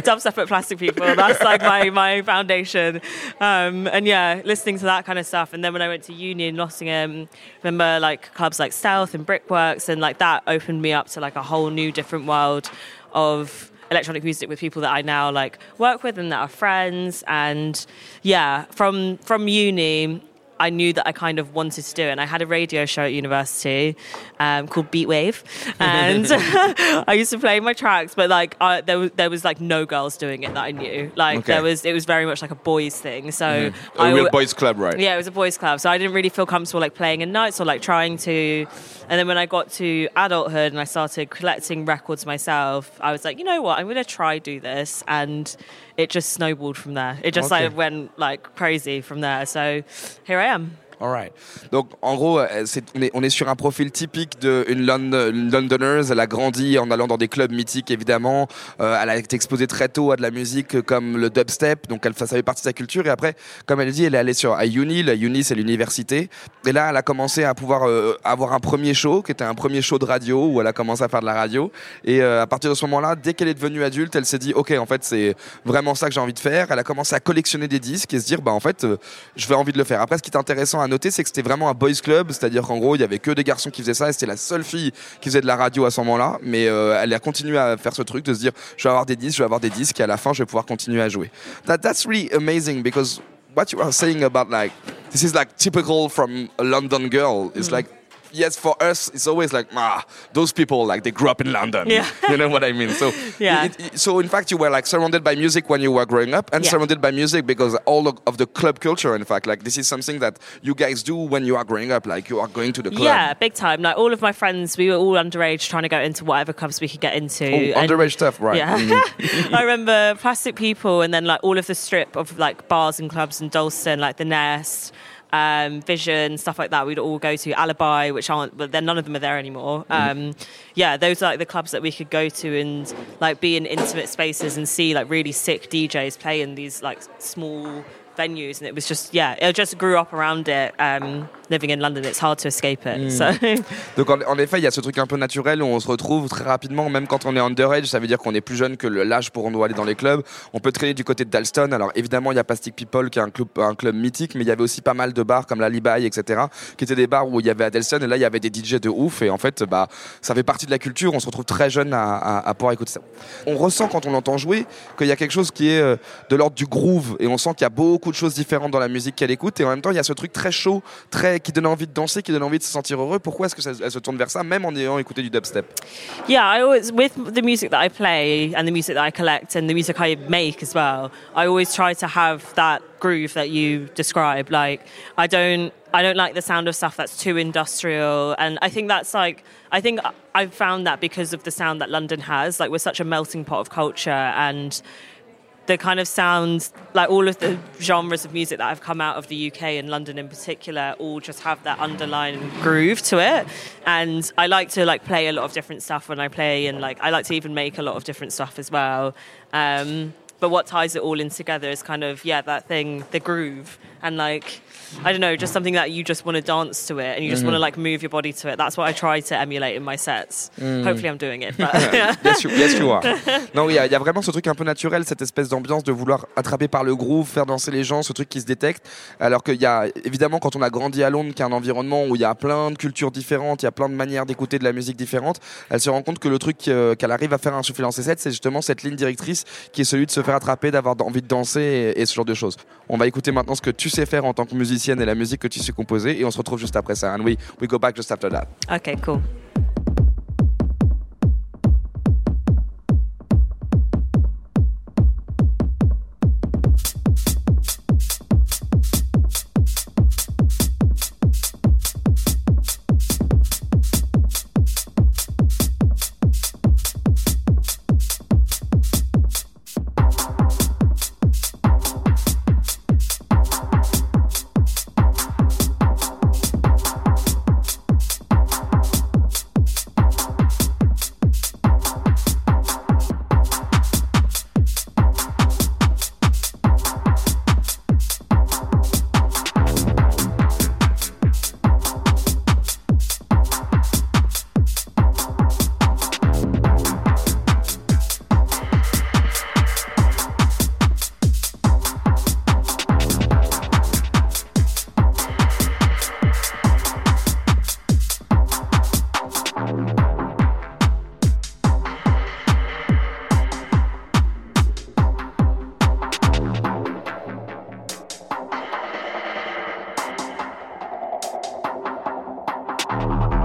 Dubstep at Plastic People. That's like my, my foundation. Um, and yeah, listening to that kind of stuff. And then when I went to uni in Nottingham, remember like clubs like South and Brickworks, and like that opened me up to like a whole new different world of electronic music with people that I now like work with and that are friends. And yeah, from from uni. I knew that I kind of wanted to do it. And I had a radio show at university um, called Beatwave, and I used to play my tracks. But like, I, there was there was like no girls doing it that I knew. Like Okay. there was, it was very much like a boys thing. So A I real al- boys club, right? yeah, it was a boys' club, so I didn't really feel comfortable like playing in nights or like trying to. And then when I got to adulthood and I started collecting records myself, I was like, you know what, I'm gonna try do this, and it just snowballed from there. It just Okay. like went like crazy from there. So here I am. Alright. Donc en gros, euh, on, est, sur un profil typique d'une Lond- une Londoneuse. Elle a grandi en allant dans des clubs mythiques évidemment. Euh, elle a été exposée très tôt à de la musique comme le dubstep, donc elle, ça fait partie de sa culture. Et après, comme elle dit, elle est allée sur à Uni. La Uni, c'est l'université. Et là, elle a commencé à pouvoir euh, avoir un premier show, qui était un premier show de radio où elle a commencé à faire de la radio. Et euh, à partir de ce moment-là, dès qu'elle est devenue adulte, elle s'est dit, ok, en fait, c'est vraiment ça que j'ai envie de faire. Elle a commencé à collectionner des disques et se dire, bah en fait, euh, je vais envie de le faire. Après, ce qui est intéressant noter, c'est que c'était vraiment un boys club, c'est-à-dire qu'en gros, il y avait que des garçons qui faisaient ça, et c'était la seule fille qui faisait de la radio à ce moment-là. Mais euh, elle a continué à faire ce truc de se dire, je vais avoir des disques, je vais avoir des disques, et à la fin, je vais pouvoir continuer à jouer. That, that's really amazing because what you are saying about like this is like typical from a London girl. It's like yes, for us, it's always like ah, those people like they grew up in London. Yeah. you know what I mean. So Yeah. it- it- so in fact, you were like surrounded by music when you were growing up, and Yeah. surrounded by music because all of, of the club culture. In fact, like this is something that you guys do when you are growing up. Like you are going to the club. Yeah, big time. Like all of my friends, we were all underage trying to go into whatever clubs we could get into. Oh, And- underage stuff, right? Yeah. Mhm. I remember Plastic People and then like all of the strip of like bars and clubs in Dalston, like the Nest, um, Vision, stuff like that. We'd all go to Alibi, which aren't, but then none of them are there anymore. Um, yeah, those are like the clubs that we could go to and like be in intimate spaces and see like really sick DJs play in these like small venues. And it was just, yeah, it just grew up around it. Um, living in London, it's hard to escape it. So. Donc en, en effet, il y a ce truc un peu naturel où on se retrouve très rapidement, même quand on est underage, ça veut dire qu'on est plus jeune que l'âge pour on doit aller dans les clubs. On peut traîner du côté de Dalston. Alors évidemment, il y a Plastic People qui est un club, un club mythique, mais il y avait aussi pas mal de bars comme la Libaï, etc., qui étaient des bars où il y avait à Dalston et là il y avait des DJ de ouf. Et en fait, bah, ça fait partie de la culture. On se retrouve très jeune à, à- à pouvoir écouter ça. On ressent quand on l'entend jouer qu'il y a quelque chose qui est euh, de l'ordre du groove et on sent qu'il y a beaucoup de choses différentes dans la musique qu'elle écoute et en même temps il y a ce truc très chaud, très qui donne envie de danser, qui donne envie de se sentir heureux. Pourquoi est-ce que ça, elle se tourne vers ça, même en ayant écouté du dubstep Yeah, I always with the music that I play and the music that I collect and the music I make as well. I always try to have that groove that you describe. Like I don't I don't like the sound of stuff that's too industrial and I think that's like I think I've found that because of the sound that London has. Like we're such a melting pot of culture and the kind of sounds like all of the genres of music that have come out of the UK and London in particular all just have that underlying groove to it. And I like to like play a lot of different stuff when I play and like I like to even make a lot of different stuff as well. Um, but what ties it all in together is kind of yeah that thing the groove. And like I don't know just something that you just want to dance to it and you just Mhm. want to like move your body to it that's what I try to emulate in my sets Mm. hopefully I'm doing it but yes, you, yes, you are. Non, il y, a- il y a vraiment ce truc un peu naturel, cette espèce d'ambiance de vouloir attraper par le groove, faire danser les gens, ce truc qui se détecte. Alors qu'il y a, évidemment, quand on a grandi à Londres, qui est un environnement où il y a plein de cultures différentes, il y a plein de manières d'écouter de la musique différente, elle se rend compte que le truc euh, qu'elle arrive à faire insuffler dans ses sets, c'est justement cette ligne directrice qui est celui de se faire attraper, d'avoir envie de danser et, et ce genre de choses. On va écouter maintenant ce que tu sais faire en tant que et la musique que tu sais composer et on se retrouve juste après ça. And we, we go back just after that. okay cool Bye.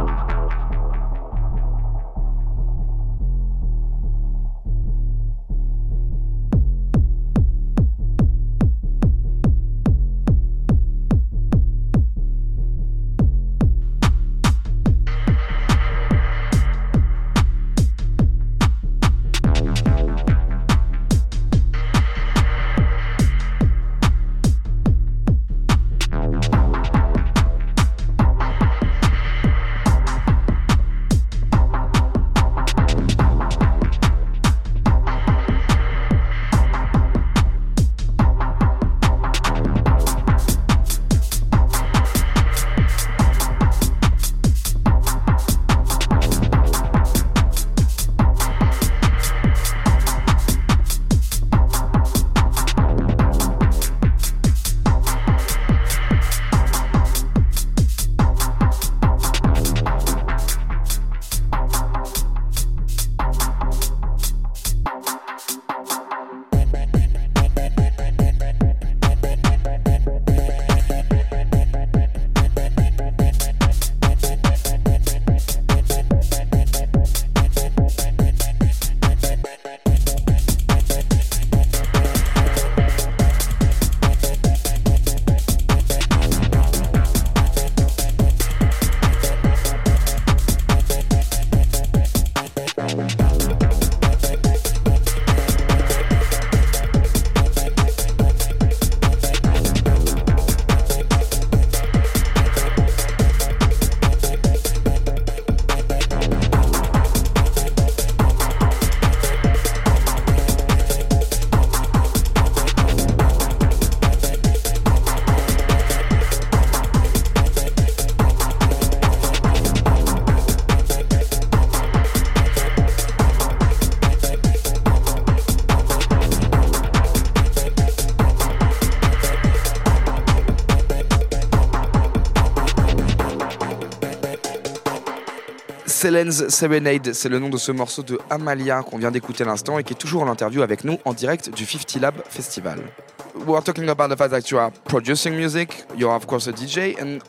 Selen's Serenade, c'est le nom de ce morceau de Amalia qu'on vient d'écouter à l'instant et qui est toujours en interview avec nous en direct du 50 Lab Festival. We are talking about the fact that you are producing music, you are of course a DJ, and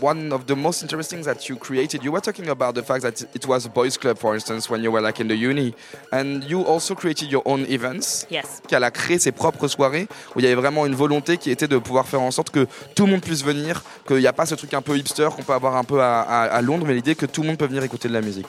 one of the most interesting that you created, you were talking about the fact that it was a boys club, for instance, when you were like in the uni, and you also created your own events. Yes. Qu'elle a créé ses propres soirées où il y avait vraiment une volonté qui était de pouvoir faire en sorte que tout le monde puisse venir, qu'il n'y a pas ce truc un peu hipster qu'on peut avoir un peu à, à- à Londres, mais l'idée que tout le monde peut venir écouter de la musique.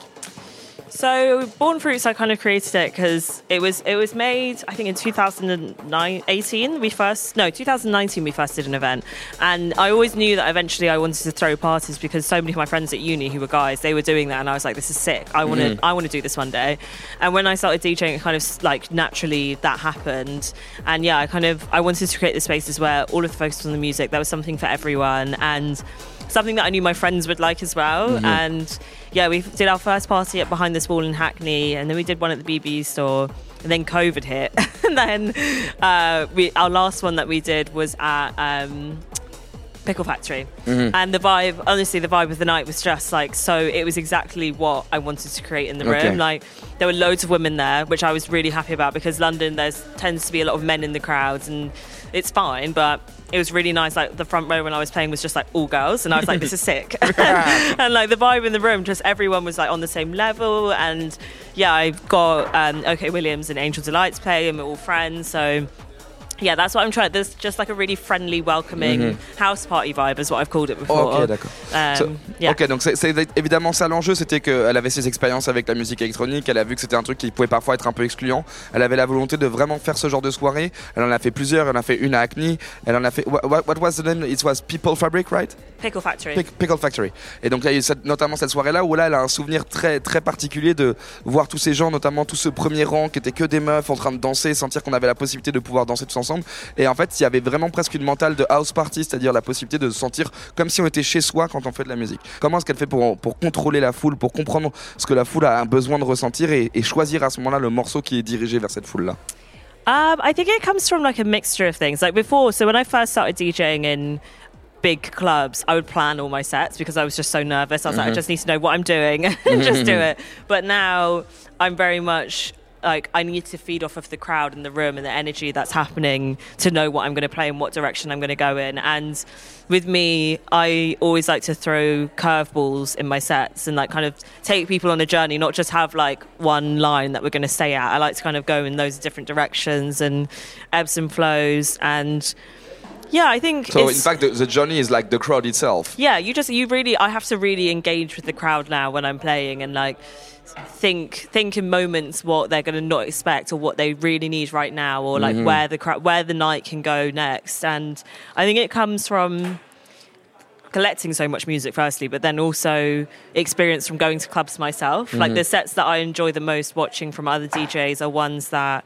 So Born Fruits, I kind of created it because it was it was made. I think in 2018 we first no 2019 we first did an event, and I always knew that eventually I wanted to throw parties because so many of my friends at uni who were guys they were doing that, and I was like, this is sick. I want to mm. I want to do this one day. And when I started DJing, it kind of like naturally that happened, and yeah, I kind of I wanted to create the spaces where all of the focus was on the music. There was something for everyone, and something that I knew my friends would like as well. And yeah, we did our first party at Behind this Wall in Hackney, and then we did one at the BB store. And then COVID hit, and then uh, we our last one that we did was at um, Pickle Factory, and the vibe. Honestly, the vibe of the night was just like so. It was exactly what I wanted to create in the room. Okay. Like there were loads of women there, which I was really happy about because London there's tends to be a lot of men in the crowds, and it's fine, but. It was really nice. Like the front row when I was playing was just like all girls, and I was like, "This is sick." and like the vibe in the room, just everyone was like on the same level. And yeah, I got um, OK Williams and Angel Delights play, and we're all friends. So yeah, that's what I'm trying. There's just like a really friendly, welcoming house party vibe, is what I've called it before. Ok, d'accord. Um, So- yeah. Ok, donc c'est c'est évidemment ça l'enjeu, c'était qu'elle avait ses expériences avec la musique électronique, elle a vu que c'était un truc qui pouvait parfois être un peu excluant, elle avait la volonté de vraiment faire ce genre de soirée, elle en a fait plusieurs, elle en a fait une à Hackney, elle en a fait... What, what was the name? It was People Fabric, right? Pickle Factory. Pick- Pickle Factory. Et donc il y a eu cette- notamment cette soirée-là où là elle a un souvenir très très particulier de voir tous ces gens, notamment tout ce premier rang qui était que des meufs en train de danser, sentir qu'on avait la possibilité de pouvoir danser tous ensemble. Et en fait il y avait vraiment presque une mentale de house party, c'est-à-dire la possibilité de se sentir comme si on était chez soi quand on fait de la musique. Comment est-ce qu'elle fait pour, pour contrôler la foule, pour comprendre ce que la foule a besoin de ressentir et, et choisir à ce moment-là le morceau qui est dirigé vers cette foule-là? Um, I think it comes from like a mixture of things. Like before, so when I first started DJing in big clubs, I would plan all my sets because I was just so nervous. I was like, I just need to know what I'm doing and just do it. But now I'm very much like I need to feed off of the crowd in the room and the energy that's happening to know what I'm going to play and what direction I'm going to go in. And with me, I always like to throw curveballs in my sets and like kind of take people on a journey, not just have like one line that we're going to stay at. I like to kind of go in those different directions and ebbs and flows. And yeah, I think So in fact the, the journey is like the crowd itself. yeah, you just you really I have to really engage with the crowd now when I'm playing and like think think in moments what they're going to not expect or what they really need right now or like mm-hmm. where the crowd where the night can go next. And I think it comes from collecting so much music firstly but then also experience from going to clubs myself. Like mm-hmm. the sets that I enjoy the most watching from other DJs are ones that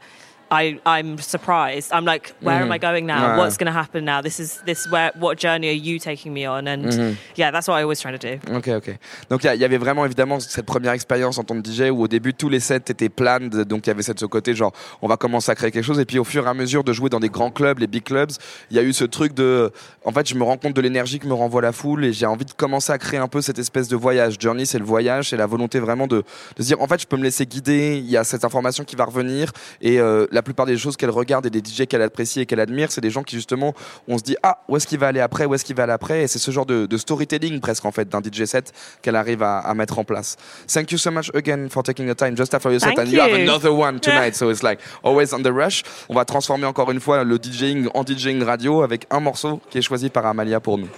I, I'm surprised. I'm like, where am I going now? What's going to happen now? This is this where what journey are you taking me on? And yeah, that's what I always try to do. Ok, ok. Donc il y a- il y, avait vraiment évidemment cette première expérience en tant que DJ où au début tous les sets étaient planned, donc il y avait cette, ce côté genre on va commencer à créer quelque chose et puis au fur et à mesure de jouer dans des grands clubs, les big clubs, il y a eu ce truc de en fait je me rends compte de l'énergie que me renvoie la foule et j'ai envie de commencer à créer un peu cette espèce de voyage. Journey c'est le voyage, c'est la volonté vraiment de, de se dire en fait je peux me laisser guider, il y a cette information qui va revenir et euh, la plupart des choses qu'elle regarde et des DJ qu'elle apprécie et qu'elle admire, c'est des gens qui justement on se dit ah où est-ce qu'il va aller après, où est-ce qu'il va aller après? Et c'est ce genre de, de storytelling presque en fait d'un DJ set qu'elle arrive à, à mettre en place. Thank you so much again for taking the time just after your set Thank and you have another one tonight so it's like always on the rush. On va transformer encore une fois le DJing en DJing radio avec un morceau qui est choisi par Amalia pour nous.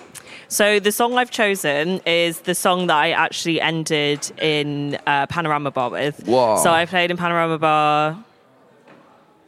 So the song I've chosen is the song that I actually ended in uh, Panorama Bar with. So I played in Panorama Bar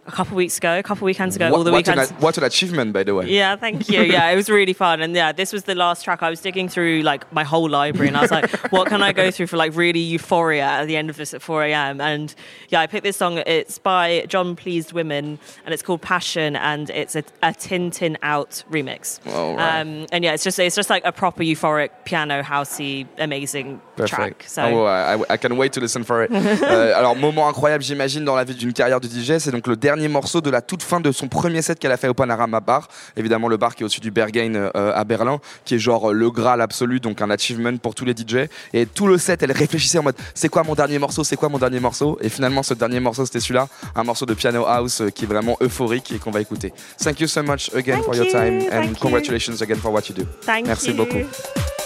a couple weeks ago, a couple weekends ago, What, all the what, an, weekends. what an achievement by the way. Yeah, thank you. Yeah, it was really fun. And yeah, this was the last track. I was digging through like my whole library and I was like, what can I go through for like really euphoria at the end of this at 4 a.m.? And yeah, I picked this song. It's by John Pleased Women and it's called Passion and it's a, a Tintin Out remix. All right. Um, and yeah, it's just it's just like a proper euphoric piano housey amazing track. Perfect. So Oh, I, I can wait to listen for it. Euh, alors, moment incroyable, j'imagine, dans la vie d'une carrière de DJ, c'est donc le dernier dernier morceau de la toute fin de son premier set qu'elle a fait au Panorama Bar. Évidemment, le bar qui est au-dessus du Berghain euh, à Berlin, qui est genre euh, le Graal absolu, donc un achievement pour tous les DJ. Et tout le set, elle réfléchissait en mode c'est quoi mon dernier morceau, c'est quoi mon dernier morceau? Et finalement, ce dernier morceau, c'était celui-là, un morceau de piano house euh, qui est vraiment euphorique et qu'on va écouter. Thank you so much again Thank for your you, time thank and you. congratulations again for what you do. Thank Merci you. beaucoup.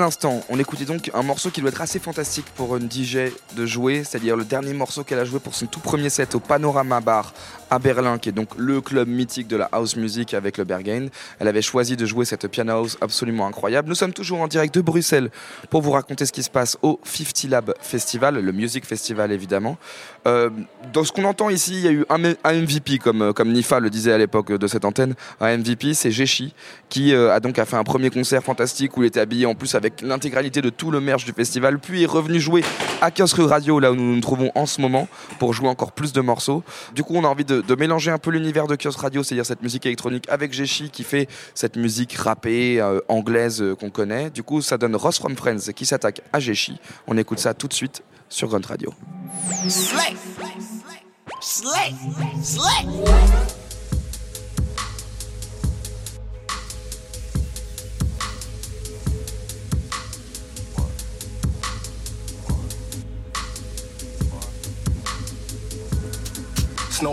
L'instant, on écoutait donc un morceau qui doit être assez fantastique pour une DJ de jouer, c'est-à-dire le dernier morceau qu'elle a joué pour son tout premier set au Panorama Bar à Berlin, qui est donc le club mythique de la house music avec le Berghain. Elle avait choisi de jouer cette piano house absolument incroyable. Nous sommes toujours en direct de Bruxelles pour vous raconter ce qui se passe au 50 Lab Festival, le Music Festival évidemment. Euh, dans ce qu'on entend ici, il y a eu un, MVP, comme, euh, comme Nifa le disait à l'époque de cette antenne. Un MVP, c'est Jeshi, qui euh, a donc a fait un premier concert fantastique où il était habillé en plus avec l'intégralité de tout le merch du festival, puis est revenu jouer à Kiosque Radio, là où nous nous trouvons en ce moment, pour jouer encore plus de morceaux. Du coup, on a envie de, de mélanger un peu l'univers de Kiosque Radio, c'est-à-dire cette musique électronique, avec Jeshi qui fait cette musique rappée, euh, anglaise euh, qu'on connaît. Du coup, ça donne Ross from Friends qui s'attaque à Jeshi. On écoute ça tout de suite sur Grunt Radio.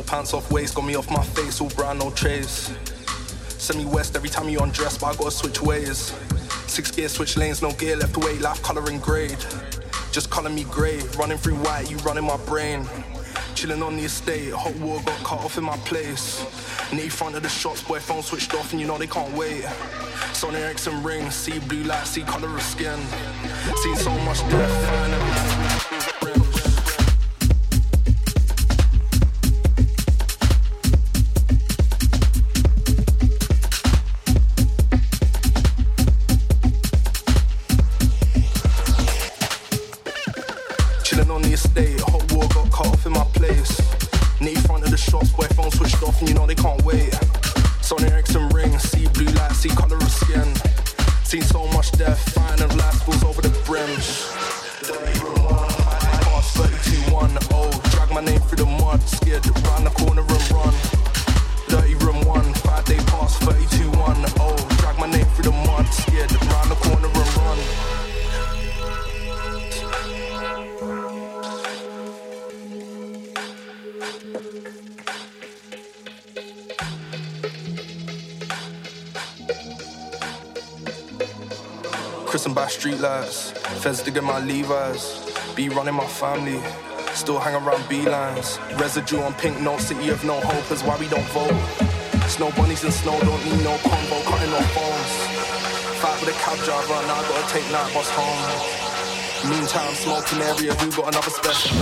Pants off waist, got me off my face, all brown, no trace. Send me west every time you undress, but I gotta switch ways. Six gear, switch lanes, no gear left away, life coloring grade. Just color me grey, running through white, you running my brain. Chilling on the estate, hot water got cut off in my place. Knee front of the shots, boy, phone switched off, and you know they can't wait. Sony Ericsson ring, see blue light, see color of skin. Seen so much death. Family, still hang around beelines. Residue on pink note, city of no hope is why we don't vote. Snow bunnies and snow don't need no combo, cutting no phones. Fight with a cab driver, now I gotta take night bus home. Meantime, smoking area, who got another special?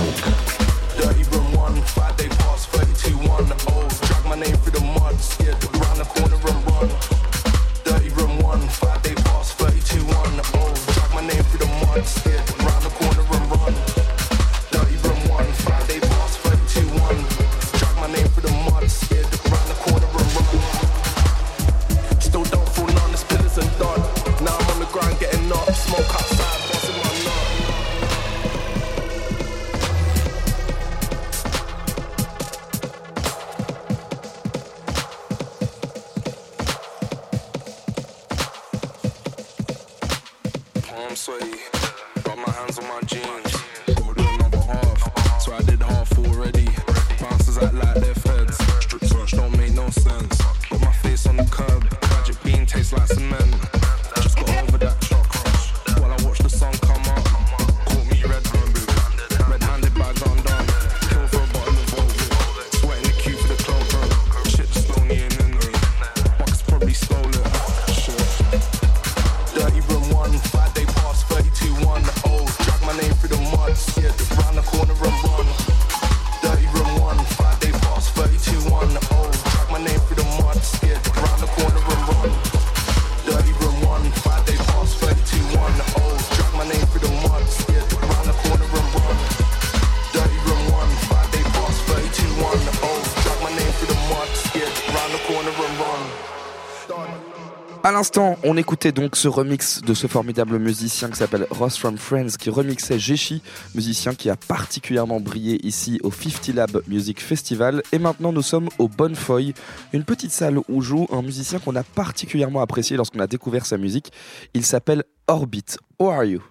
Dirty room one, five day pass, 32 1 oh. Drag my name through the mud, scared round the corner and l'instant, on écoutait donc ce remix de ce formidable musicien qui s'appelle Ross from Friends qui remixait Jeshi, musicien qui a particulièrement brillé ici au 50 Lab Music Festival. Et maintenant, nous sommes au Bonnefoy, une petite salle où joue un musicien qu'on a particulièrement apprécié lorsqu'on a découvert sa musique. Il s'appelle Orbit. How are you?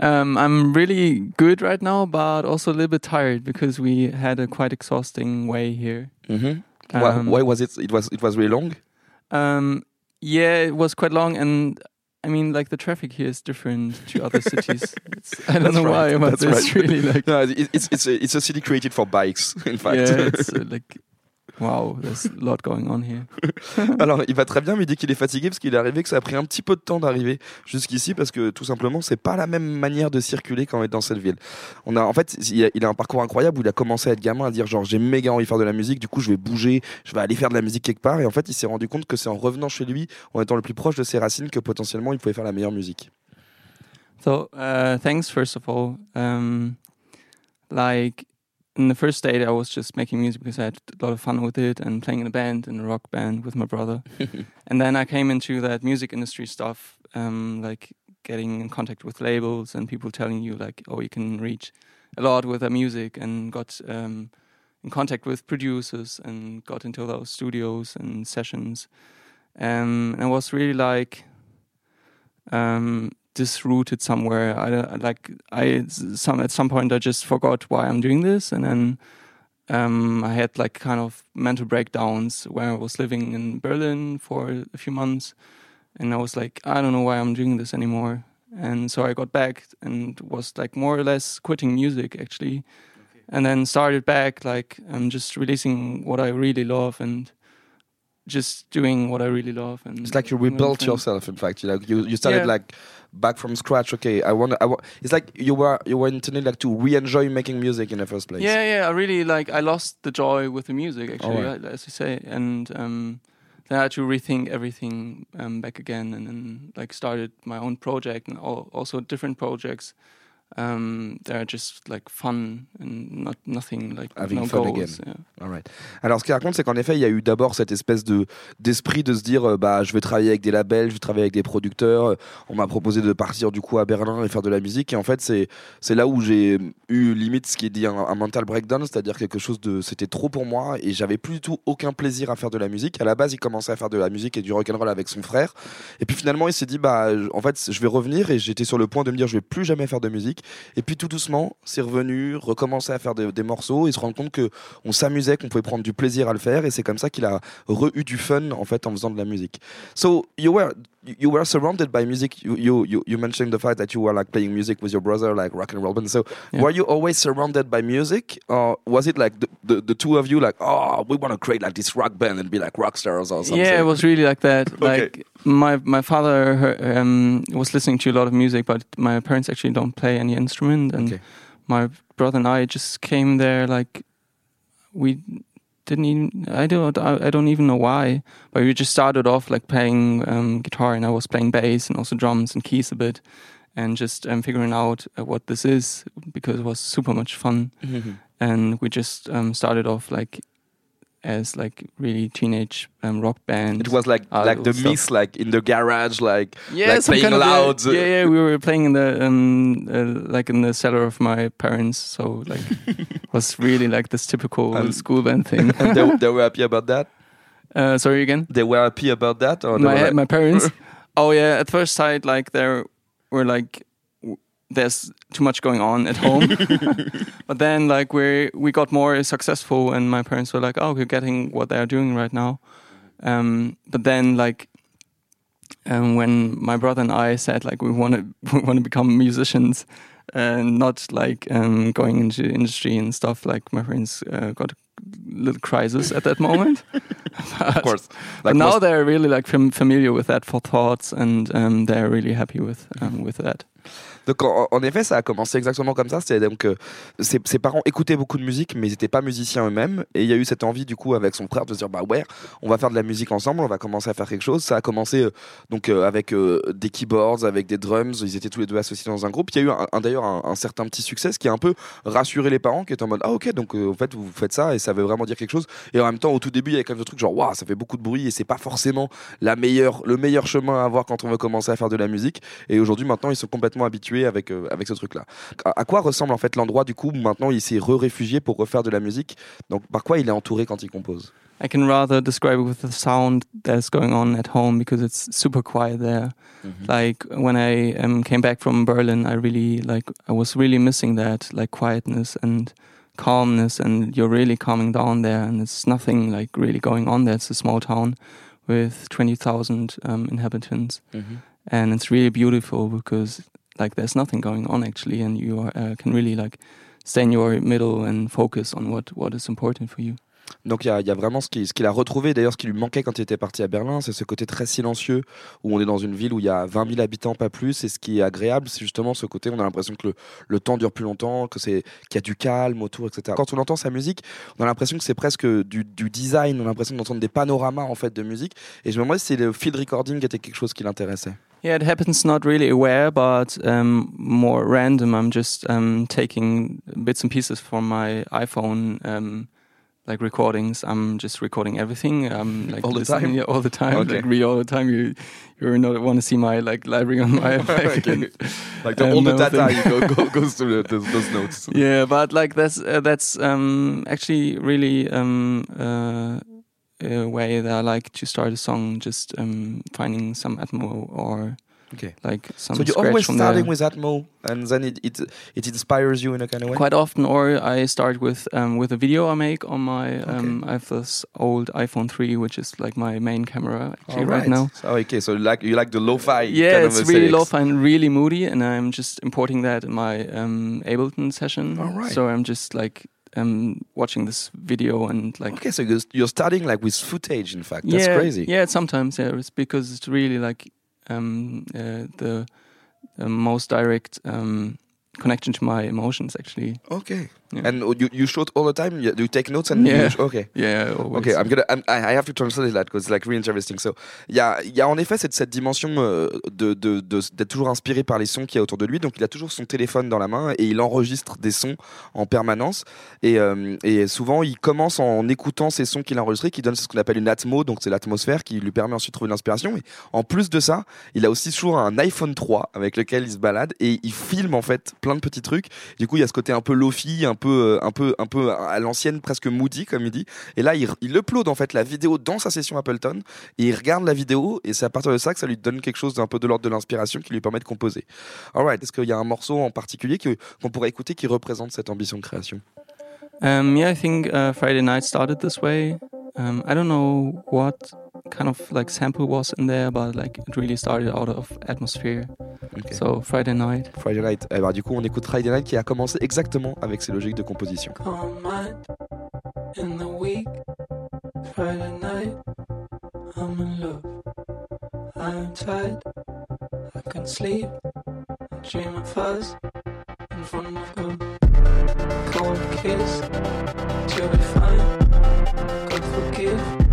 Um, I'm really good right now, but also a little bit tired because we had a quite exhausting way here. Mhm. Why, Um, why was it? It was it was really long? Um, yeah, it was quite long, and I mean, like the traffic here is different to other cities. It's, I don't That's know right, why, but that's it's right. really like No, it- it's it's a, it's a city created for bikes. In fact. yeah, it's uh, like wow, there's a lot going on here. Alors, il va très bien, mais il dit qu'il est fatigué parce qu'il est arrivé que ça a pris un petit peu de temps d'arriver jusqu'ici parce que tout simplement, c'est pas la même manière de circuler quand on est dans cette ville. On a, en fait, il a, il a un parcours incroyable où il a commencé à être gamin à dire genre j'ai méga envie de faire de la musique, du coup je vais bouger, je vais aller faire de la musique quelque part. Et en fait, il s'est rendu compte que c'est en revenant chez lui, en étant le plus proche de ses racines, que potentiellement il pouvait faire la meilleure musique. So uh, thanks first of all. Um, like in the first state, I was just making music because I had a lot of fun with it and playing in a band, in a rock band with my brother. and then I came into that music industry stuff, um, like getting in contact with labels and people telling you like, oh, you can reach a lot with their music, and got um, in contact with producers and got into those studios and sessions. Um, and I was really like um, disrooted somewhere. I, like I some at some point I just forgot why I'm doing this, and then um, I had like kind of mental breakdowns where I was living in Berlin for a few months, and I was like, I don't know why I'm doing this anymore. And so I got back and was like more or less quitting music actually, and then started back like um, just releasing what I really love and just doing what I really love. And It's like you rebuilt yourself. In fact, you like you, you started Yeah. like back from scratch. Okay, I want. I want. It's like you were you were intended like to re-enjoy making music in the first place. Yeah, yeah. I really like. I lost the joy with the music, actually, Alright. uh, as you say, and um, then I had to rethink everything um, back again, and then like started my own project and al- also different projects. Um, they're just like fun and not nothing like Having no fun goals. again. yeah. Alors ce qu'il raconte, c'est qu'en effet, il y a eu d'abord cette espèce de d'esprit de se dire, euh, bah, je vais travailler avec des labels, je vais travailler avec des producteurs. Euh, On m'a proposé de partir du coup à Berlin et faire de la musique. Et en fait, c'est c'est là où j'ai eu limite ce qui est dit un, un mental breakdown, c'est-à-dire quelque chose de, c'était trop pour moi et j'avais plus du tout aucun plaisir à faire de la musique. À la base, il commençait à faire de la musique et du rock and roll avec son frère. Et puis finalement, il s'est dit, bah, en fait, je vais revenir et j'étais sur le point de me dire, je vais plus jamais faire de musique. Et puis tout doucement, c'est revenu, recommencer à faire des, morceaux et se rendre compte que on s'amusait, qu'on pouvait prendre du plaisir à le faire. Et c'est comme ça qu'il a re-eu du fun en fait en faisant de la musique. So you were you were surrounded by music. You you you, you mentioned the fact that you were like playing music with your brother, like rock and roll band. So Yeah. were you always surrounded by music, or was it like the, the, the two of you like, oh, we want to create like this rock band and be like rock stars or something? Yeah, it was really like that. Okay. Like my my father her- um, was listening to a lot of music, but my parents actually don't play any instrument, and Okay. my brother and I just came there like we didn't even I don't I, don't even know why, but we just started off like playing um, guitar, and I was playing bass and also drums and keys a bit. And just um, figuring out uh, what this is because it was super much fun, Mhm. and we just um, started off like as like really teenage um, rock band. It was like like the stuff. miss, like in the garage, like yeah, like playing kind of, yeah, loud. Yeah, yeah, we were playing in the um, uh, like in the cellar of my parents, so like was really like this typical school band thing. and they, they were happy about that. uh, sorry again. They were happy about that, or my like- my parents. oh yeah, at first sight, like there were like there's too much going on at home, but then like we we got more successful, and my parents were like, oh, we're getting what they are doing right now. Um, but then like. Um, when my brother and I said like we want to we want to become musicians and not like um, going into industry and stuff, like my parents uh, got little crisis at that moment. of course. But Like now they're really like fam- familiar with that for thoughts, and um, they're really happy with um, with that. Donc en, en effet, ça a commencé exactement comme ça. C'était donc euh, ses, ses parents écoutaient beaucoup de musique, mais ils n'étaient pas musiciens eux-mêmes. Et il y a eu cette envie du coup avec son frère de se dire bah ouais, on va faire de la musique ensemble, on va commencer à faire quelque chose. Ça a commencé euh, donc euh, avec euh, des keyboards, avec des drums. Ils étaient tous les deux associés dans un groupe. Il y a eu un, un- d'ailleurs un, un certain petit succès, ce qui a un peu rassuré les parents, qui étaient en mode ah ok donc euh, en fait vous faites ça et ça veut vraiment dire quelque chose. Et en même temps au tout début il y avait quand même ce truc genre waouh ça fait beaucoup de bruit et c'est pas forcément la meilleure le meilleur chemin à avoir quand on veut commencer à faire de la musique. Et aujourd'hui, maintenant, ils sont complètement habitués avec, euh, avec ce truc-là. À, à quoi ressemble en fait l'endroit du coup où maintenant il s'est re-réfugié pour refaire de la musique? Donc, par quoi il est entouré quand il compose? I can rather describe it with the sound that's going on at home because it's super quiet there. Like when I um, came back from Berlin, I really like I was really missing that like quietness and calmness, and you're really calming down there, and it's nothing like really going on there. It's a small town with twenty thousand um, inhabitants, and it's really beautiful because like there's nothing going on actually, and you are, uh, can really like stay in your middle and focus on what what is important for you. Donc il y a, vraiment ce qu'il a retrouvé, d'ailleurs ce qui lui manquait quand il était parti à Berlin, c'est ce côté très silencieux, où on est dans une ville où il y a 20 000 habitants, pas plus, et ce qui est agréable, c'est justement ce côté, on a l'impression que le, temps dure plus longtemps, qu'il y a du calme autour, etc. Quand on entend sa musique, on a l'impression que c'est presque du, design, on a l'impression d'entendre des panoramas en fait de musique, et je me demandais si le field recording était quelque chose qui l'intéressait. Yeah, it happens not really aware, but um, more random. I'm just um, taking bits and pieces from my iPhone, um, like recordings. I'm just recording everything. Um, like All the time? yeah, all the time. Okay. Like all the time. You you not want to see my like library on my like, Okay. Like the, um, all the data you go, go, goes the, those, those notes. yeah, but like that's uh, that's um, actually really um, uh, a way that I like to start a song, just um, finding some atmo or Okay. Like some so you're always starting there. with Atmo, and then it, it it inspires you in a kind of way. quite often or i start with um, with a video i make on my um, i have this old iphone 3 which is like my main camera actually right. now Oh, okay. So like you like the lo-fi. yeah kind it's of really lo-fi and really moody and i'm just importing that in my um, ableton session All right. so i'm just like um, watching this video and like Okay, so you're, you're starting like with footage. In fact, that's yeah, crazy. Yeah, sometimes yeah, it's because it's really like um, uh, the, the most direct um, connection to my emotions actually. Okay. Yeah. And you you shoot all the time? You, you take notes and Yeah. you, okay. Yeah, always. Okay, I'm gonna. I'm, I have to translate that because it's like really interesting. So, il y a, il y a en effet cette, cette dimension euh, de de- de- d'être toujours inspiré par les sons qu'il y a autour de lui. Donc, il a toujours son téléphone dans la main et il enregistre des sons en permanence. Et, euh, et souvent, il commence en écoutant ces sons qu'il a enregistrés, qui donne ce qu'on appelle une atmo. Donc, c'est l'atmosphère qui lui permet ensuite de trouver l'inspiration. Et en plus de ça, il a aussi toujours un iPhone 3 avec lequel il se balade et il filme en fait plein de petits trucs. Du coup, il y a ce côté un peu lofi, un peu, euh, un peu, un peu à l'ancienne, presque moody, comme il dit. Et là, il, il upload en fait la vidéo dans sa session Appleton et il regarde la vidéo et c'est à partir de ça que ça lui donne quelque chose d'un peu de l'ordre de l'inspiration qui lui permet de composer. Alright, est-ce qu'il y a un morceau en particulier qu'on pourrait écouter qui représente cette ambition de création? Um, yeah, I think uh, Friday Night started this way. Um, I don't know what kind of like sample was in there, but like it really started out of atmosphere. So Friday Night. Friday Night. Eh ben, du coup, on écoute Friday Night qui a commencé exactement avec ces logiques de composition. In the week. Friday night, I'm in love. I'm tired, I can sleep. I dream of us in front of God. Cold kiss, you'll be fine. God forgive,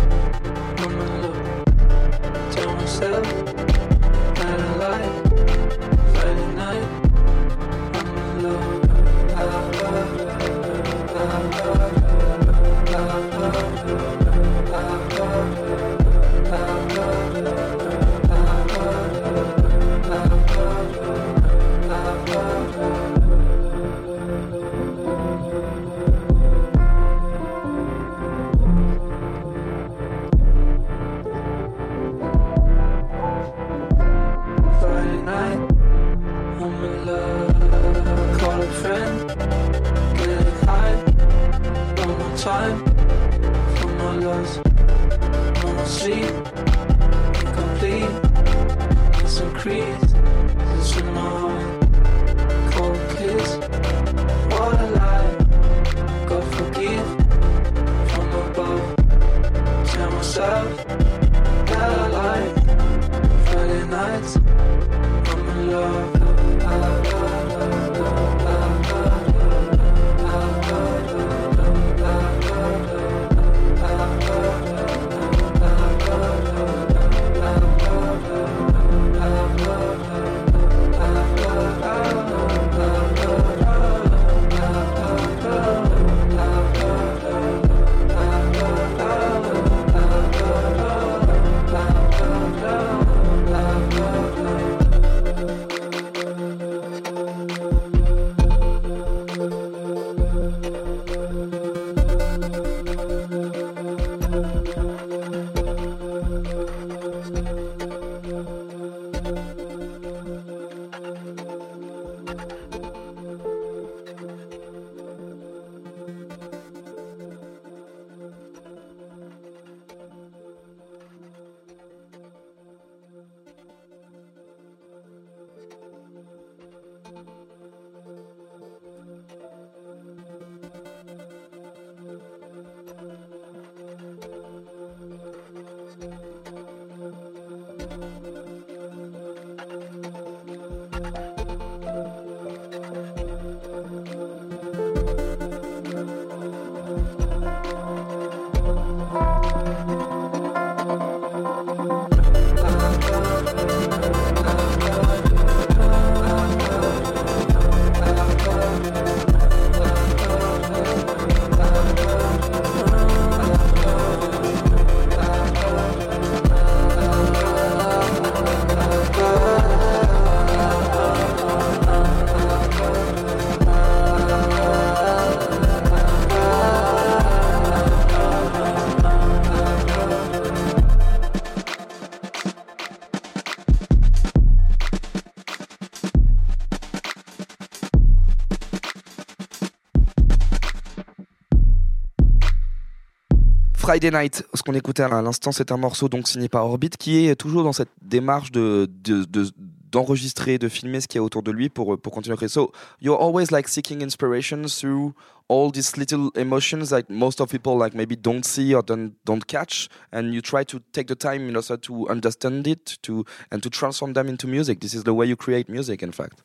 Friday Night, ce qu'on écoutait à l'instant, c'est un morceau donc signé par Orbit qui est toujours dans cette démarche de, de, de- d'enregistrer, de filmer ce qu'il y autour de lui pour, pour continuer à créer. So, you're always like seeking inspiration through all these little emotions like most of people like maybe don't see or don't, don't catch and you try to take the time in order to understand it to and to transform them into music. This is the way you create music in fact.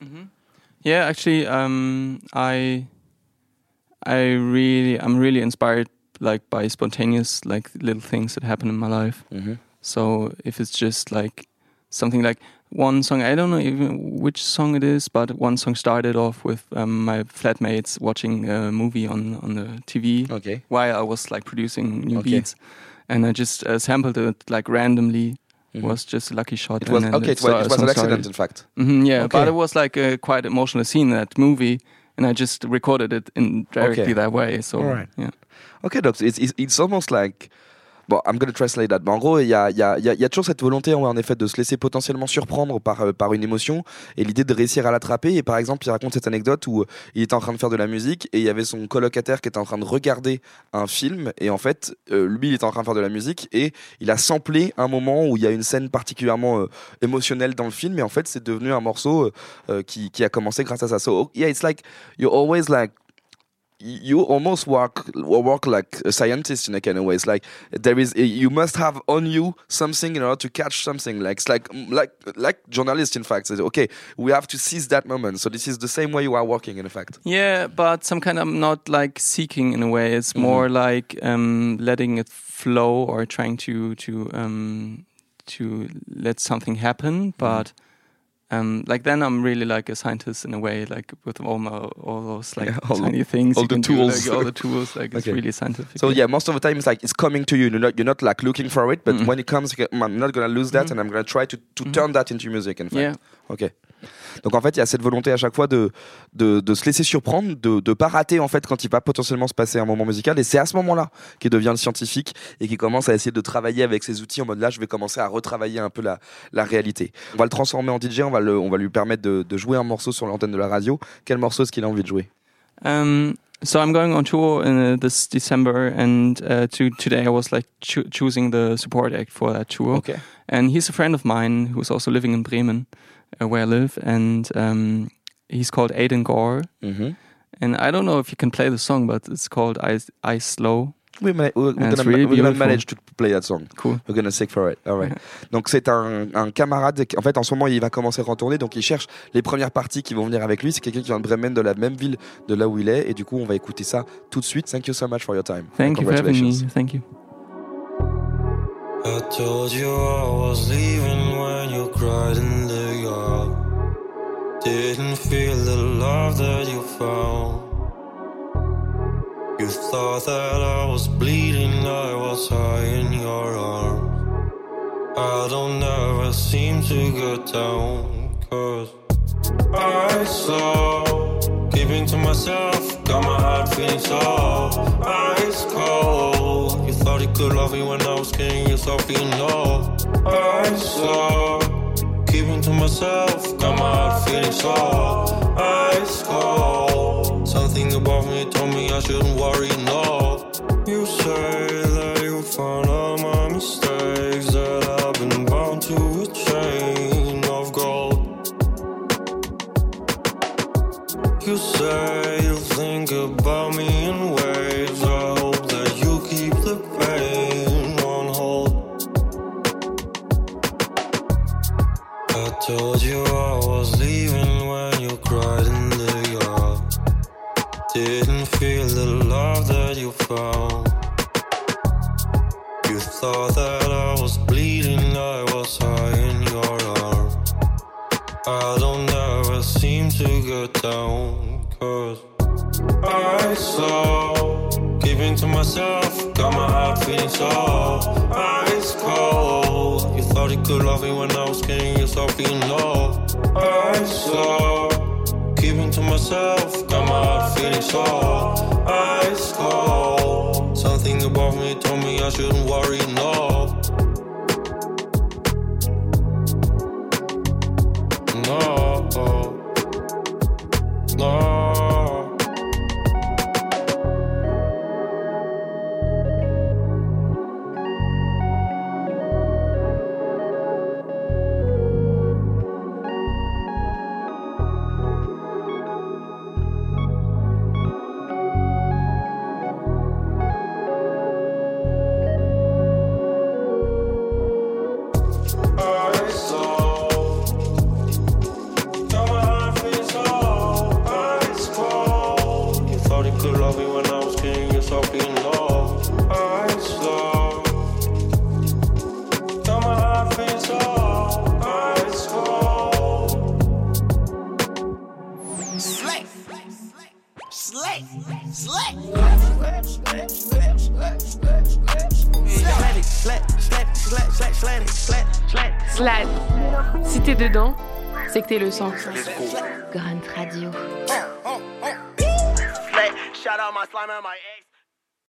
Yeah, actually, um, I, I really, I'm really inspired like by spontaneous like little things that happen in my life. Mhm. So if it's just like something like one song, I don't know even which song it is, but one song started off with um, my flatmates watching a movie on on the TV Okay. while I was like producing new Okay. beats, and I just uh, sampled it like randomly. Mhm. Was just a lucky shot. It was and okay. It was, it was an accident, started. in fact. hmm yeah, Okay. but it was like a quite emotional scene in that movie, and I just recorded it in directly Okay. that way. So Alright. yeah. Ok, donc it's, it's, almost like. Bon, I'm gonna translate that. Mais en gros, il y a, y, a, y y a toujours cette volonté, en effet, de se laisser potentiellement surprendre par, euh, par une émotion et l'idée de réussir à l'attraper. Et par exemple, il raconte cette anecdote où euh, il était en train de faire de la musique et il y avait son colocataire qui était en train de regarder un film. Et en fait, euh, lui, il était en train de faire de la musique et il a samplé un moment où il y a une scène particulièrement émotionnelle dans le film. Et en fait, c'est devenu un morceau qui, qui a commencé grâce à ça. So, yeah, it's like, you're always like, you almost work work like a scientist in a kind of way. It's like there is you must have on you something in order to catch something. Like it's like like like journalists in fact. Say, okay, we have to seize that moment. So this is the same way you are working in fact. Yeah, but some kind of not like seeking in a way. It's Mhm. more like um, letting it flow or trying to to um, to let something happen. But um, like then I'm really like a scientist in a way, like with all my all those like Yeah, all- tiny things, all you the can do, tools. like, all the tools. Like it's really scientific. So yeah, most of the time it's like it's coming to you. You're not you're not like looking for it, but Mhm. when it comes, I'm not gonna lose that, Mhm. and I'm gonna try to to Mhm. turn that into music. In fact. Yeah. Ok. Donc en fait, il y a cette volonté à chaque fois de, de, de se laisser surprendre, de ne pas rater en fait quand il va potentiellement se passer un moment musical. Et c'est à ce moment-là qu'il devient le scientifique et qu'il commence à essayer de travailler avec ses outils en mode là, je vais commencer à retravailler un peu la, la réalité. On va le transformer en DJ, on va, le, on va lui permettre de, de jouer un morceau sur l'antenne de la radio. Quel morceau est-ce qu'il a envie de jouer? Um, so I'm going on tour in uh, this December, and uh, to, today I was like choo- choosing the support act for that tour. Okay. And he's a friend of mine who's also living in Bremen, uh, where I live, and um, he's called Aiden Gore. Mhm. And I don't know if you can play the song, but it's called Ice, Ice Slow. We ma- we're, And it's gonna, really we're gonna manage to play that song. Cool. We're gonna seek for it. All right. Donc c'est un, un camarade. qui- En fait, en ce moment, il va commencer à retourner. Donc il cherche les premières parties qui vont venir avec lui. C'est quelqu'un qui vient de Bremen, de la même ville de là où il est. Et du coup, on va écouter ça tout de suite. Thank you so much for your time. Thank you for having me. Thank you. I told you I was leaving when you cried in the yard. Didn't feel the love that you found. You thought that I was bleeding, I was high in your arms. I don't ever seem to get down, cause I saw keeping to myself, got my heart feeling so ice cold. You thought you could love me when I was killing yourself, you know. I saw keeping to myself, got my heart feeling so ice cold. Something above me told me I shouldn't worry,